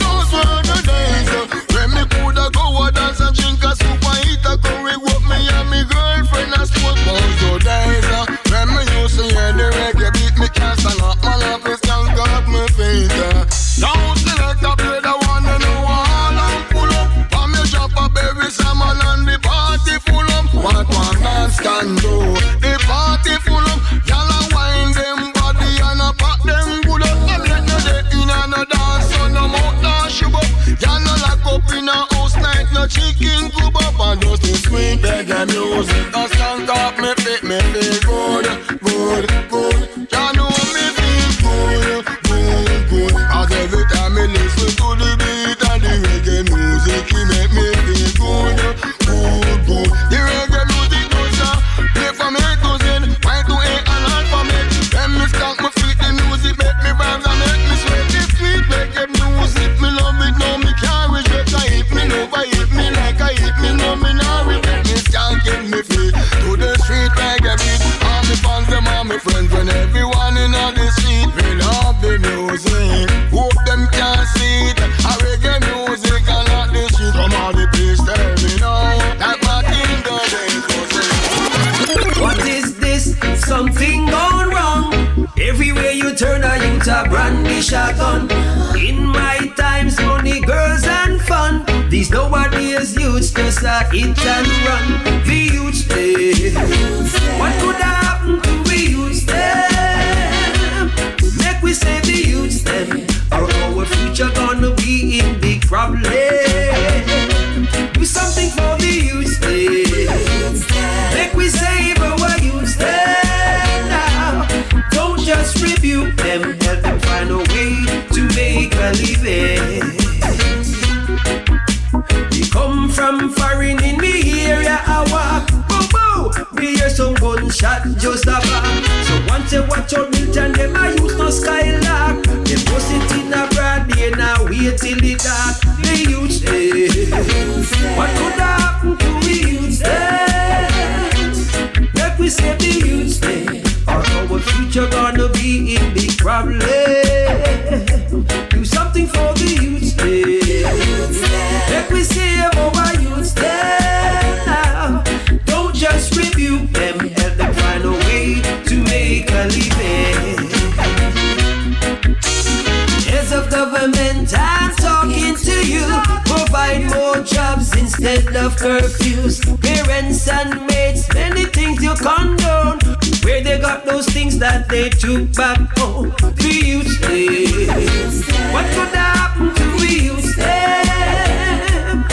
It's and till the dark. curfews, parents and mates, many things you condone. Where they got those things that they took back home. Do you stay? What could happen to we use them?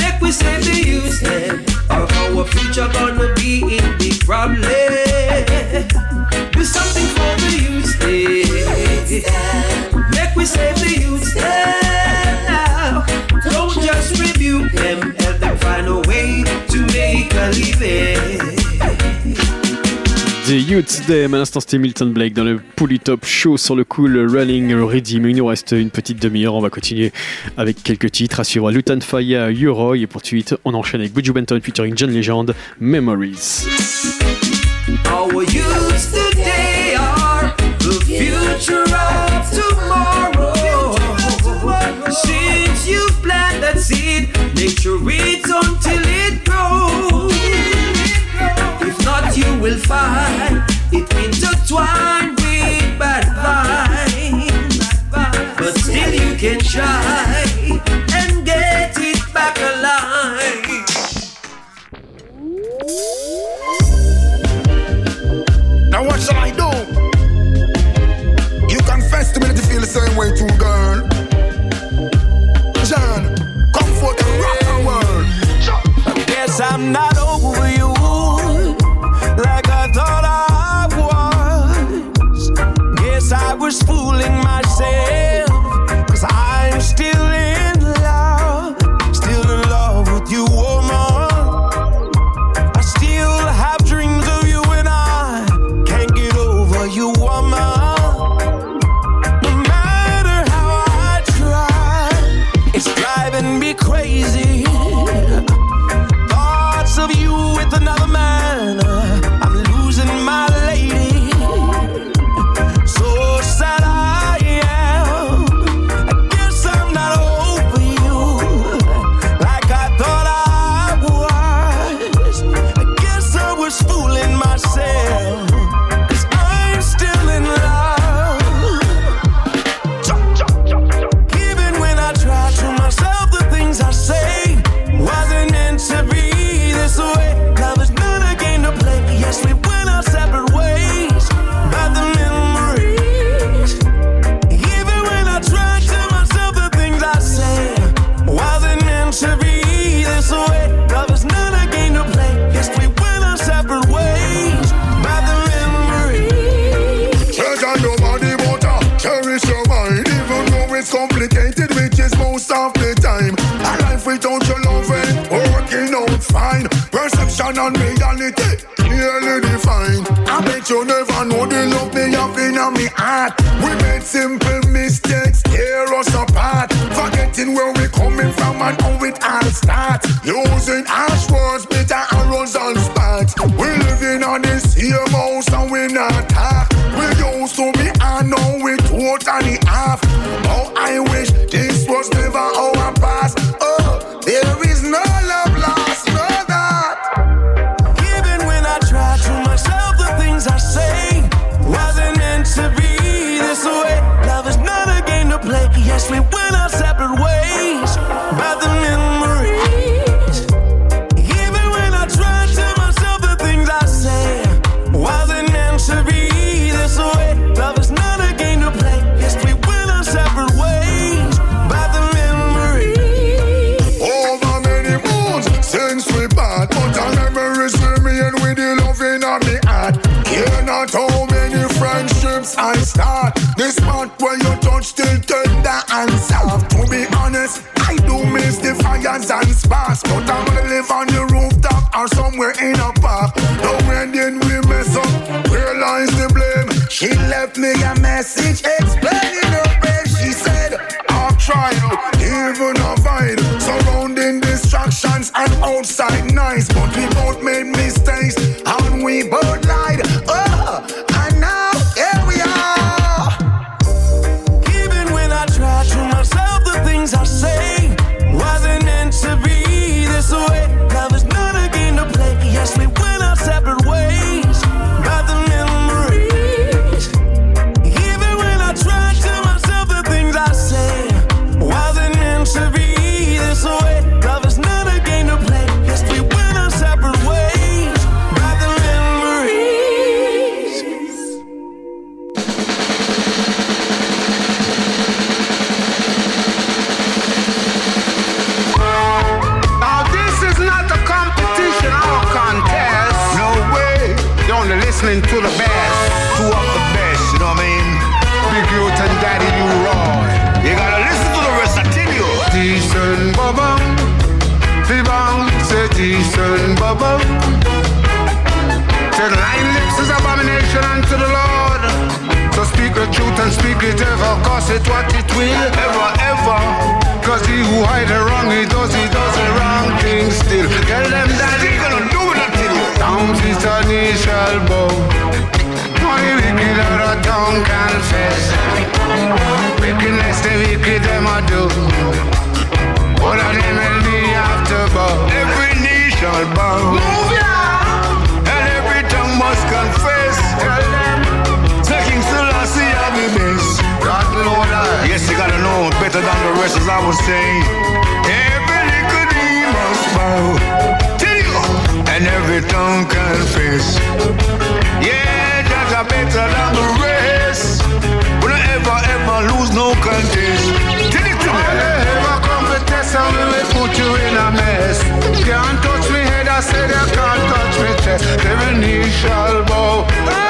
Make we say the use them. Or our future gonna be in the problem? The You Today, à l'instant c'était Milton Blake dans le Poly Top Show sur le cool Running Ready. Mais il nous reste une petite demi-heure, on va continuer avec quelques titres. À suivre Lutan Faya, Uroy et pour suite on enchaîne avec Buju Benton featuring John Legend, Memories. Our youths today are the future of tomorrow. Since you've planted that seed, nature it with bad vibes. But still you can try and get it back alive. Now what shall I do? You confess to me that you feel the same way too, girl. John, come forth and rock the world. Yes, I'm not. a was fooling myself. Cause I One on reality, nearly defined. I bet you never know the love me have in me heart. We made simple mistakes, tear us apart. Forgetting where we coming from and how it all starts. Losing our left me a message explaining her pain. She said, I'm trying, even avoid. Surrounding distractions and outside noise, but we both c'est toi qui twilles verses I will sing. Every knee must bow to you, and every tongue confess. Yeah, that's a better than the rest. Will I ever, ever lose no contest? Tell it to me. Ever come to test and we will put you in a mess? Can't touch me head, I said you can't touch me chest. Every knee shall bow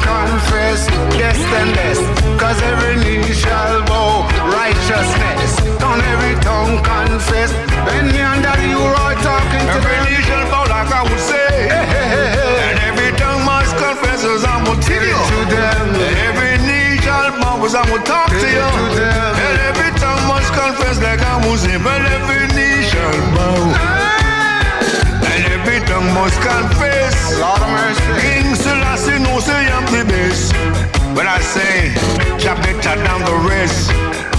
confess, yes and yes. Cause every knee shall bow righteousness. Don't every tongue confess. When me and daddy you are talking to Every knee shall bow like I would say. Hey, hey, hey, and every tongue must confess as I'm gonna tell you. To them. And every knee shall bow as I'm gonna talk to you. To them. And every tongue must confess like I'm say. But every knee shall bow. And every tongue must confess. Lord of mercy. In say I'm the best. When I say, you're better than the rest.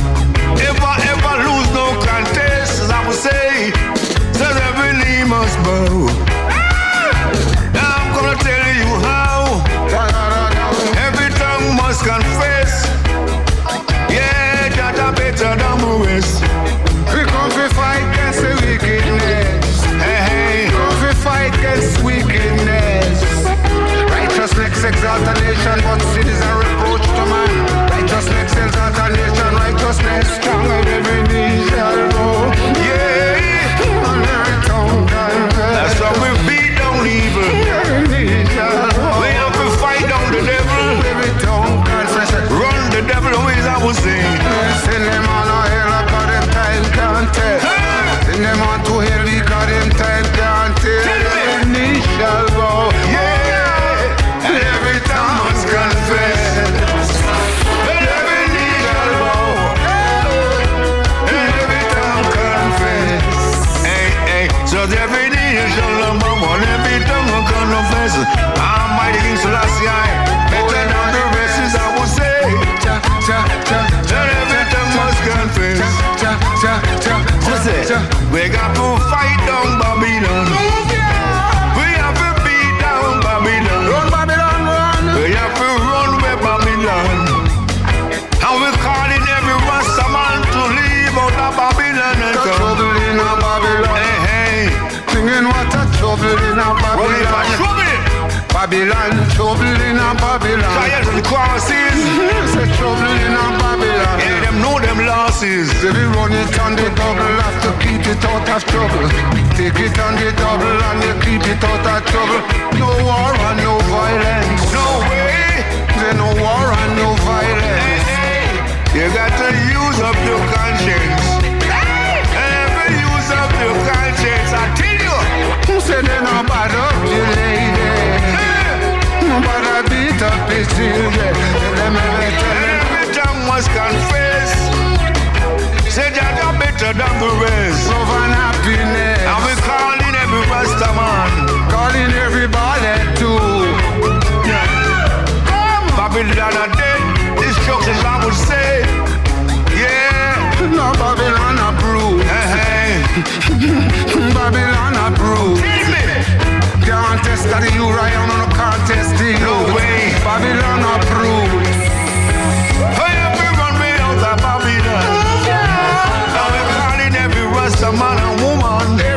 Babylon, trouble in a Babylon. Trials and crosses. Say trouble in a Babylon. Yeah, them know them losses. They be run it on the double, have to keep it out of trouble. Take it on the double and you keep it out of trouble. No war and no violence. No way. There no war and no violence. Hey, hey. You got to use up your conscience. Hey. Use up your conscience. I tell you. Who said they not bad up, you lady? Nobody beat up his children. Tell them every tell them. Every tongue must confess. Say that you're better than the rest. Love and happiness. And we calling every Rasta man. Calling everybody too. Babylon are dead. Destruction, I would say. Yeah. No Babylon eh, eh. approved. Hey, Babylon approved. Tell me. Can't test that you right on no contest you. No way. Babylon approved. Hey, everyone way out of Babylon. Oh, now we calling every Rasta man and woman.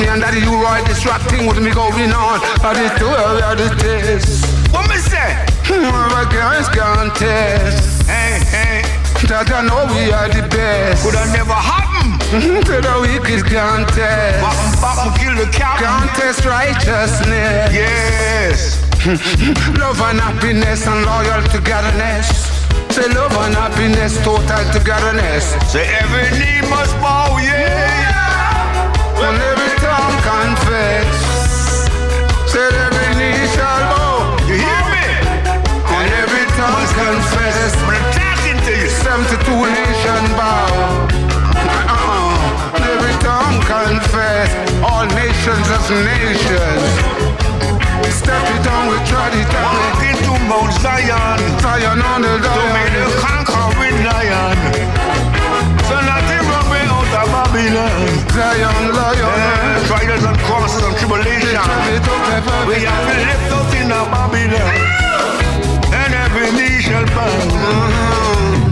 Funny and that you right, thing would be going on. I did do it, I did this. What me say? Hmm, my guys contest. Hey, hey. That I know we are the best. Could have never happened. Hmm, to the wicked contest. Bottom, bottom, kill the captain. Contest righteousness. Yes. Hmm, love and happiness and loyal togetherness. Say love and happiness, total togetherness. Say every knee must bow, yeah. And every tongue confess. Say every knee shall bow. You hear me? And every tongue confess. I'm talking to you. 72 nation bow. Uh-uh. Every tongue confess. All nations of nations. Step it on, we trod it on. Walk into Mount Zion. Zion on the To me the conquering lion. So nothing wrong with out of Babylon. Zion lion. Eh, Trials and crosses and tribulation. We have been left out in a Babylon. And every knee shall bow. Mm-hmm.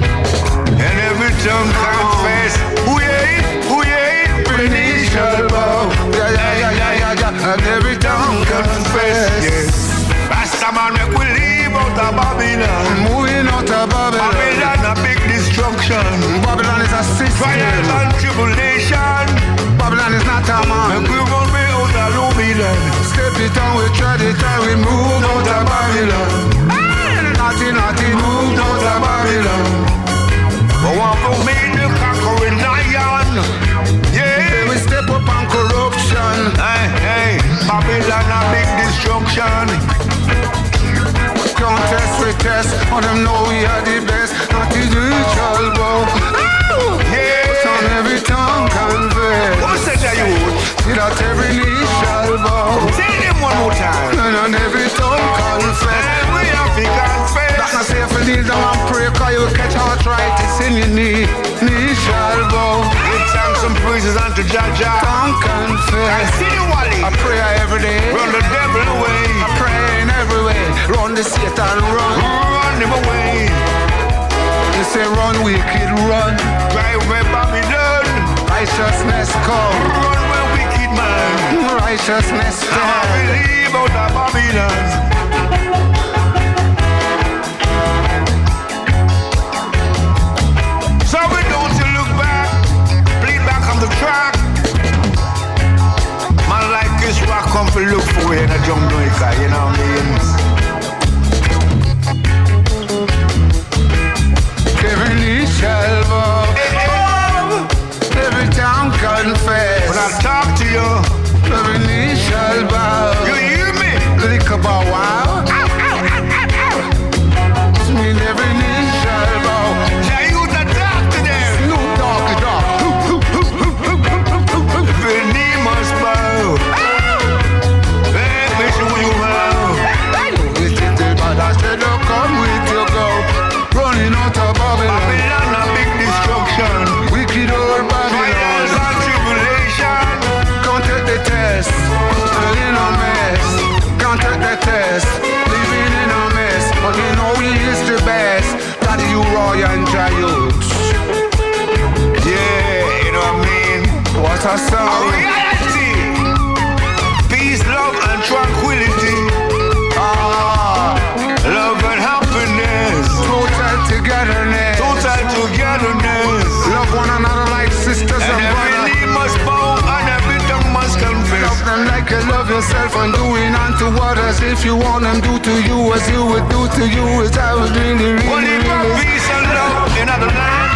And every tongue confess. Who ye? Who ye? Every knee shall bow. Yeah, yeah, yeah, yeah, yeah, yeah. And every tongue confess. Yes. Rasta man make we leave out of Babylon. Moving out of Babylon. Babylon a big destruction. Babylon is a system. Trials and tribulation. Babylon is not a man. Make we way out of Babylon. Step it on, we tread it and we move out of Babylon. Naughty, naughty, move out of Babylon. But want to meet the conquering lion. Yeah. We step up on corruption. Hey, hey. Babylon a big destruction. Contest, we test, and them know we are the best. Naughty, neutral, bow. Yeah. On every tongue confess. Who said that you would? See that every knee shall bow. Say them one more time. And on every tongue confess. Have to confess. That's not say if you kneel down and pray, cause you catch arthritis in your knee. Knee shall bow. Give thanks and praises unto Jaja. Tongue I confess. see the Wally. I pray every day. Run the devil away. I pray in every way. Run the Satan, run. Run him away. You say run, wicked, run. Drive where Babylon. Righteousness come. Run where wicked man. Righteousness I believe out of Babylon. So we don't you look back, bleed back on the track. Man like this rock come for look for you in a Jamaica, you know what I mean? Confess. When I talk to you, Every knee shall bow. you a song. reality. Peace, love, and tranquility. Ah, love and happiness. Total togetherness. Total togetherness. Love one another like sisters And and every brothers. knee must bow and every tongue must confess. Love them like you love yourself and doing unto others. If you want them do to you as you would do to you, as I would really, really, One really. of peace and love in other land.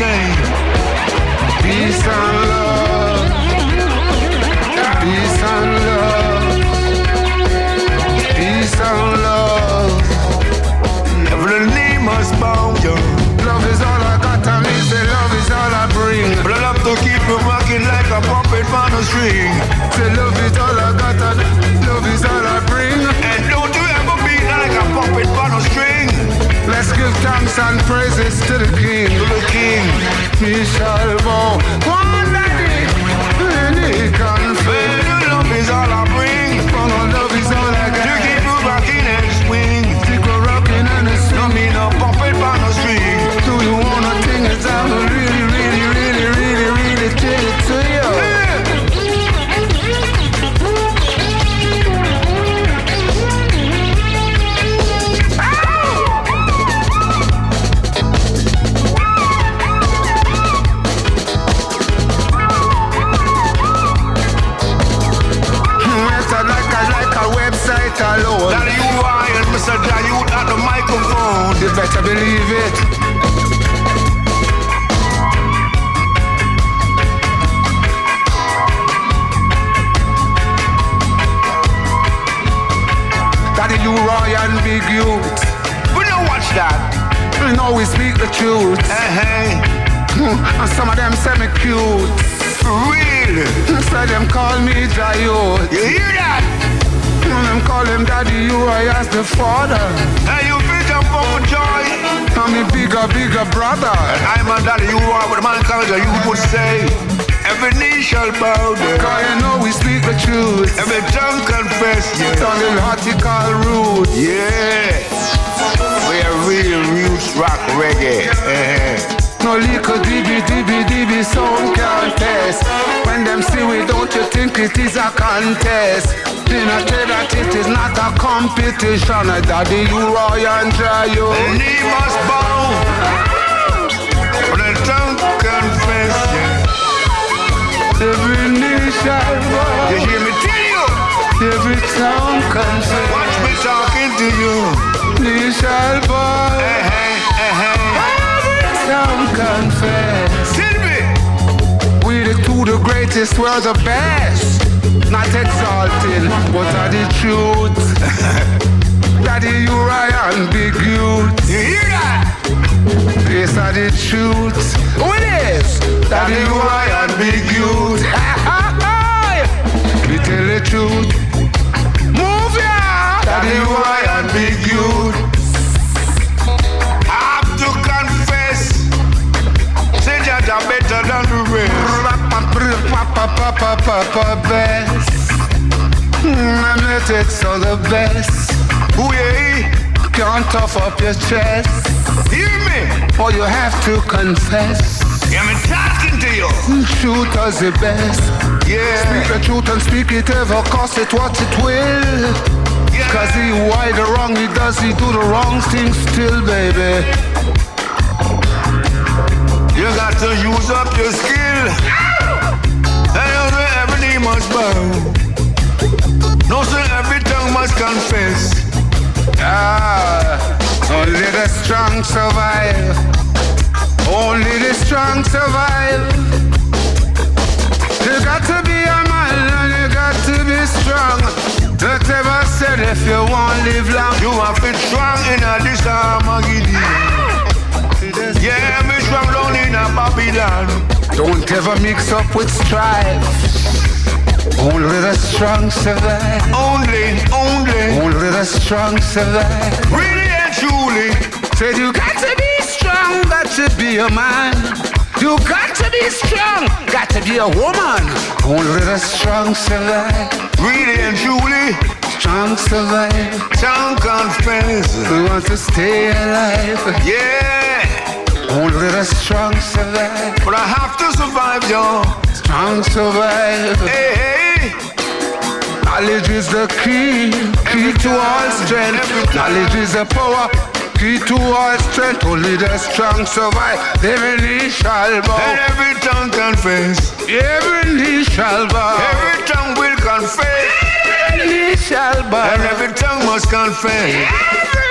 Saying. Peace and love. Peace and love. Peace and love. Every knee must bow, yo. Love is all I got and me say love is all I bring. But I love to keep you rocking like a puppet on a string. Say love is all I got and love is all I bring. Give thanks and praises to the King. To the King. We shall bow. One day, any confess. Well, love is all I bring. Oh, love is all I got. To keep you rocking and swing. Keep you rocking and a No swing. me no puppet on a string. Do you wanna think it's time You better believe it. Daddy, U-Roy and Big Youth. We don't watch that. We know we speak the truth. Uh-huh. And some of them say me cute. Real. So them call me Jayot. You hear that? And them call him Daddy, you are as the father. And I'm a bigger, bigger brother. And I'm a daddy, you are with man culture, you would say. Every knee shall bow down. Cause you know we speak the truth. Every tongue confess, yeah. Sounding hortical rude. Yeah. We're real roots rock reggae. Uh-huh. No little dibby dibby dibby sound contest. When them see we, don't you think it is a contest? Then I tell that it is not a competition. I daddy U-Roy and try you. Knee must bow. The tongue confess, yeah. Every knee shall bow. You hear me tell you? Every tongue confess. Watch me talking to you. Knee shall bow. Uh-huh, uh-huh. Every tongue confess. Tell me. We the two the greatest, we're the best. Not exalting, but are the truth. Daddy, you Ryan, big youth. You hear that? Yes, are the truth. Who it is? Daddy, you Ryan, big youth. we tell the truth. Move ya. Daddy, you Ryan, big youth. I have to confess. Say that I'm better than the rest. Best. Mm, I'm let it so the best. Who yeah? Can't tough up your chest. Hear me? Or you have to confess. Yeah, I'm talking to you. Truth is the best. Yeah. Speak the truth and speak it ever, cost it what it will. Yeah. Cause he why the wrong he does, he do the wrong thing still, baby. You got to use up your skill. Must bow. No, sir, every tongue must confess. Ah, only the strong survive. Only the strong survive. You got to be a man and you got to be strong. Not ever said if you want live long. You have been strong in a Armageddon. Yeah, me strong down in a Babylon. Don't ever mix up with strife. Only the strong survive. Only, only. Only the strong survive. Really and truly. Said you got to be strong, got to be a man. You got to be strong, got to be a woman. Only the strong survive. Really and truly. Strong survive. Strong confess. We want to stay alive. Yeah. Only the strong survive. But I have to survive, yo. Strong survive. Hey, hey. Knowledge is the key, key to all strength. Knowledge is the power, key to all strength. Only the strong survive. Every knee shall bow. And every tongue confess. Every knee shall bow. Every tongue will confess. Every knee shall bow. And every tongue must confess.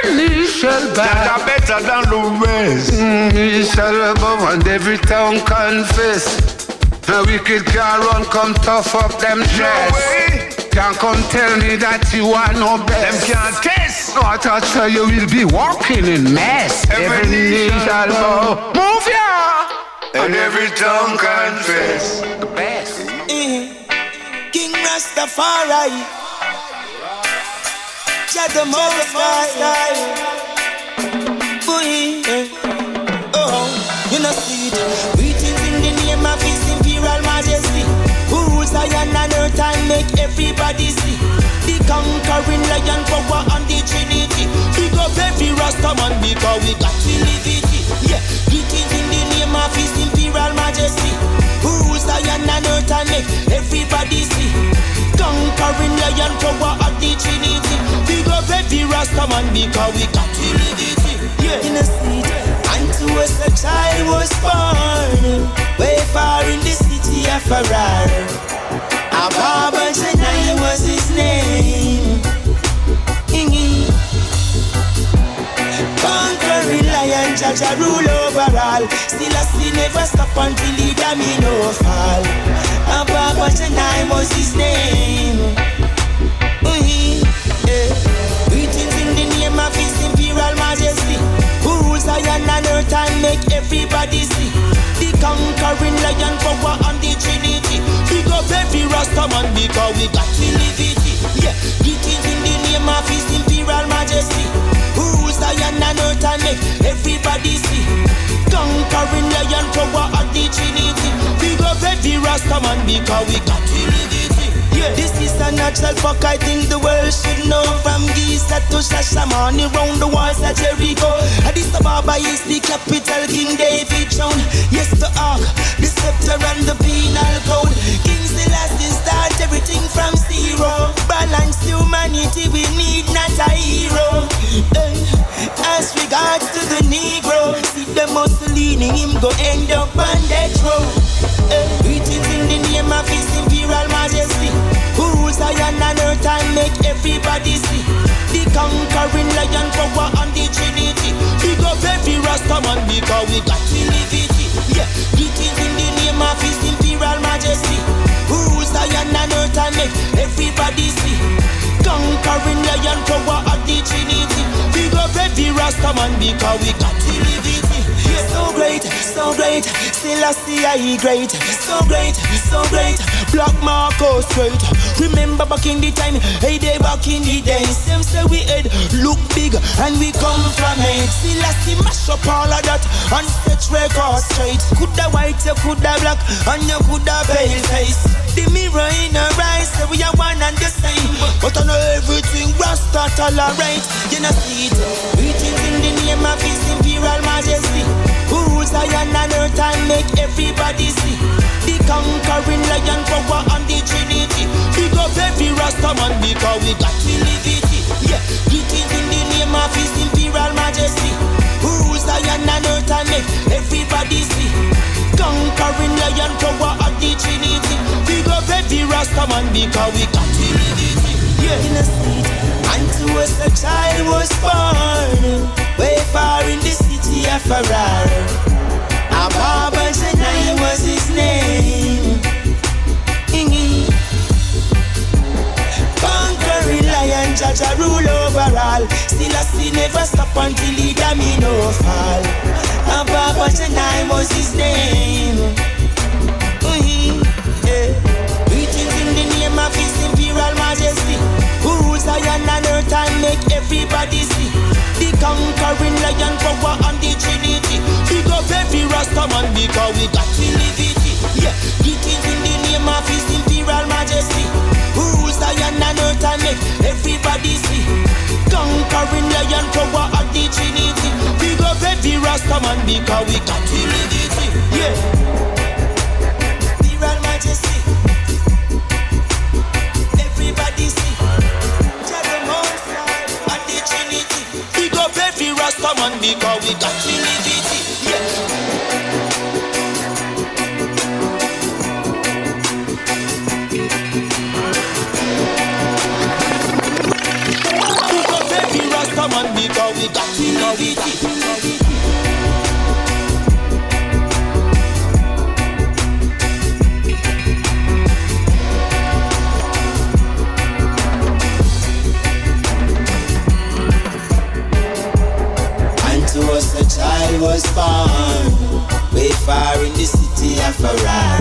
Every knee shall bow. That are better than the rest. Mm, knee shall bow and every tongue confess. The wicked can run, come tough up them chest. Can't come tell me that you are no best. Them can't test. No, I thought so you will be walking in mess. Every knee shall bow. Move ya! And every tongue confess. The best. King Rastafari. Jah the most high. Boy, eh. oh, you know see it. Greetings in the name of His Imperial Majesty, who rules Zion and earth and make everybody see. The conquering lion power and the Trinity. Big up every Rastaman because we got to live it. Yeah, greetings in the name of His Imperial Majesty, who rules Zion and earth and make everybody see. Conquering lion power and the Trinity. Up every Rastaman because we got to. Yeah, in a seat. And to us a child was born, way far in the city of Harar. Ababa Janai was his name. Conquering lion, Jaja rule over all. Still a see never stop until he domino fall. Ababa Janai was his name. Zion and earth and make everybody see. The conquering lion power and the trinity. Big up every Rastaman because we got to live it Yeah, greetings in the name of his imperial majesty. Who rules Zion and earth and make everybody see? Conquering lion power and the trinity. Big up every Rastaman because we got it yeah. This is a natural fuck, I think the world should know. From Giza to Shashamane, round the walls of Jericho. Addis Ababa is the capital, King David throne Yes, the ark, the scepter and the penal code. King Selassie start everything from zero. Balance humanity, we need not a hero. Eh, As regards to the Negro See the Mussolini, him go end up on that road Eh, Greetings in the name of his imperial majesty rules Zion and earth and make everybody see. The conquering lion power and the trinity. Big up every Rastaman because we got to live it Yeah, greetings in the name of his imperial majesty. Who rules Zion and earth and make everybody see. Conquering lion power and the trinity. Big up every Rastaman because we got yeah, so great, so great, still I see I great, so great, so great, Black Marco straight. Remember back in the time, hey day back in the days, them say we head look big and we come from it. Still I see mash up all of that and set record straight. Coulda white, you coulda black, and you coulda pale face. The mirror in our eyes, say we are one and the same, but I know everything Rasta tolerate. You know see it, greetings in the name of His Imperial Majesty. Who rules Zion and earth and make everybody see? The conquering lion power and the trinity. Big up every Rastaman because we got to live it Yeah, greetings in the name of his imperial majesty. Who rules Zion and earth and make everybody see? Conquering lion power and the trinity. Big up every Rastaman because we got it Yeah, And to us a child was born Way far in city of Harar Ababa Janai was his name. Conquering lion, Jaja rule over all Still I see never stop until he domino fall. Ababa Janai was his name. Yeah. Greetings in the name of his imperial majesty Zion and earth and make everybody see. The conquering lion power and the trinity. Big up every Rastaman because we got to live it Yeah, greetings in the name of his imperial majesty. Who rules Zion and earth and make everybody see. Conquering lion power and the trinity. Big up every Rasta man because we got it. Yeah. Rasta man because we got it. Yeah. Rasta man because we got to to a child was born, way far in the city of Harar.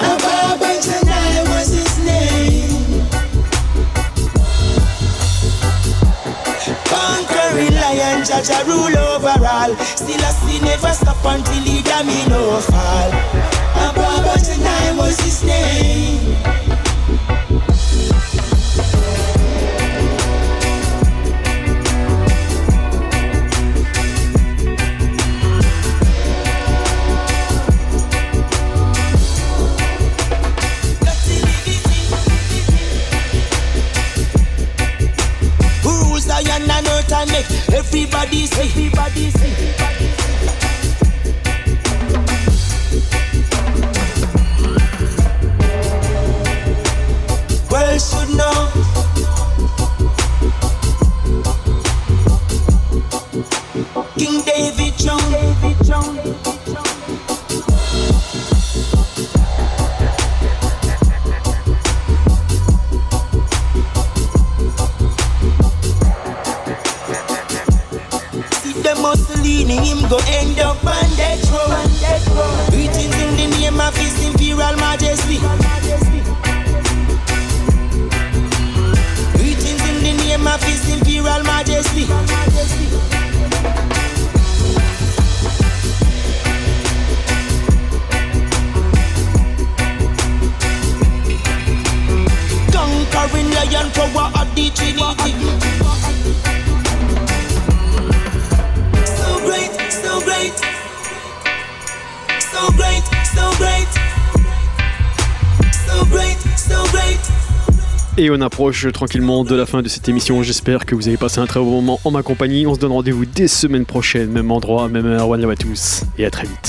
Ababa Janai was his name. Conquering lion, Jaja rule over all. Still I see never stop until he domino fall. Ababa Janai was his name. On approche tranquillement de la fin de cette émission. J'espère que vous avez passé un très bon moment en ma compagnie. On se donne rendez-vous dès semaine prochaine, même endroit, même heure. One tous et à très vite.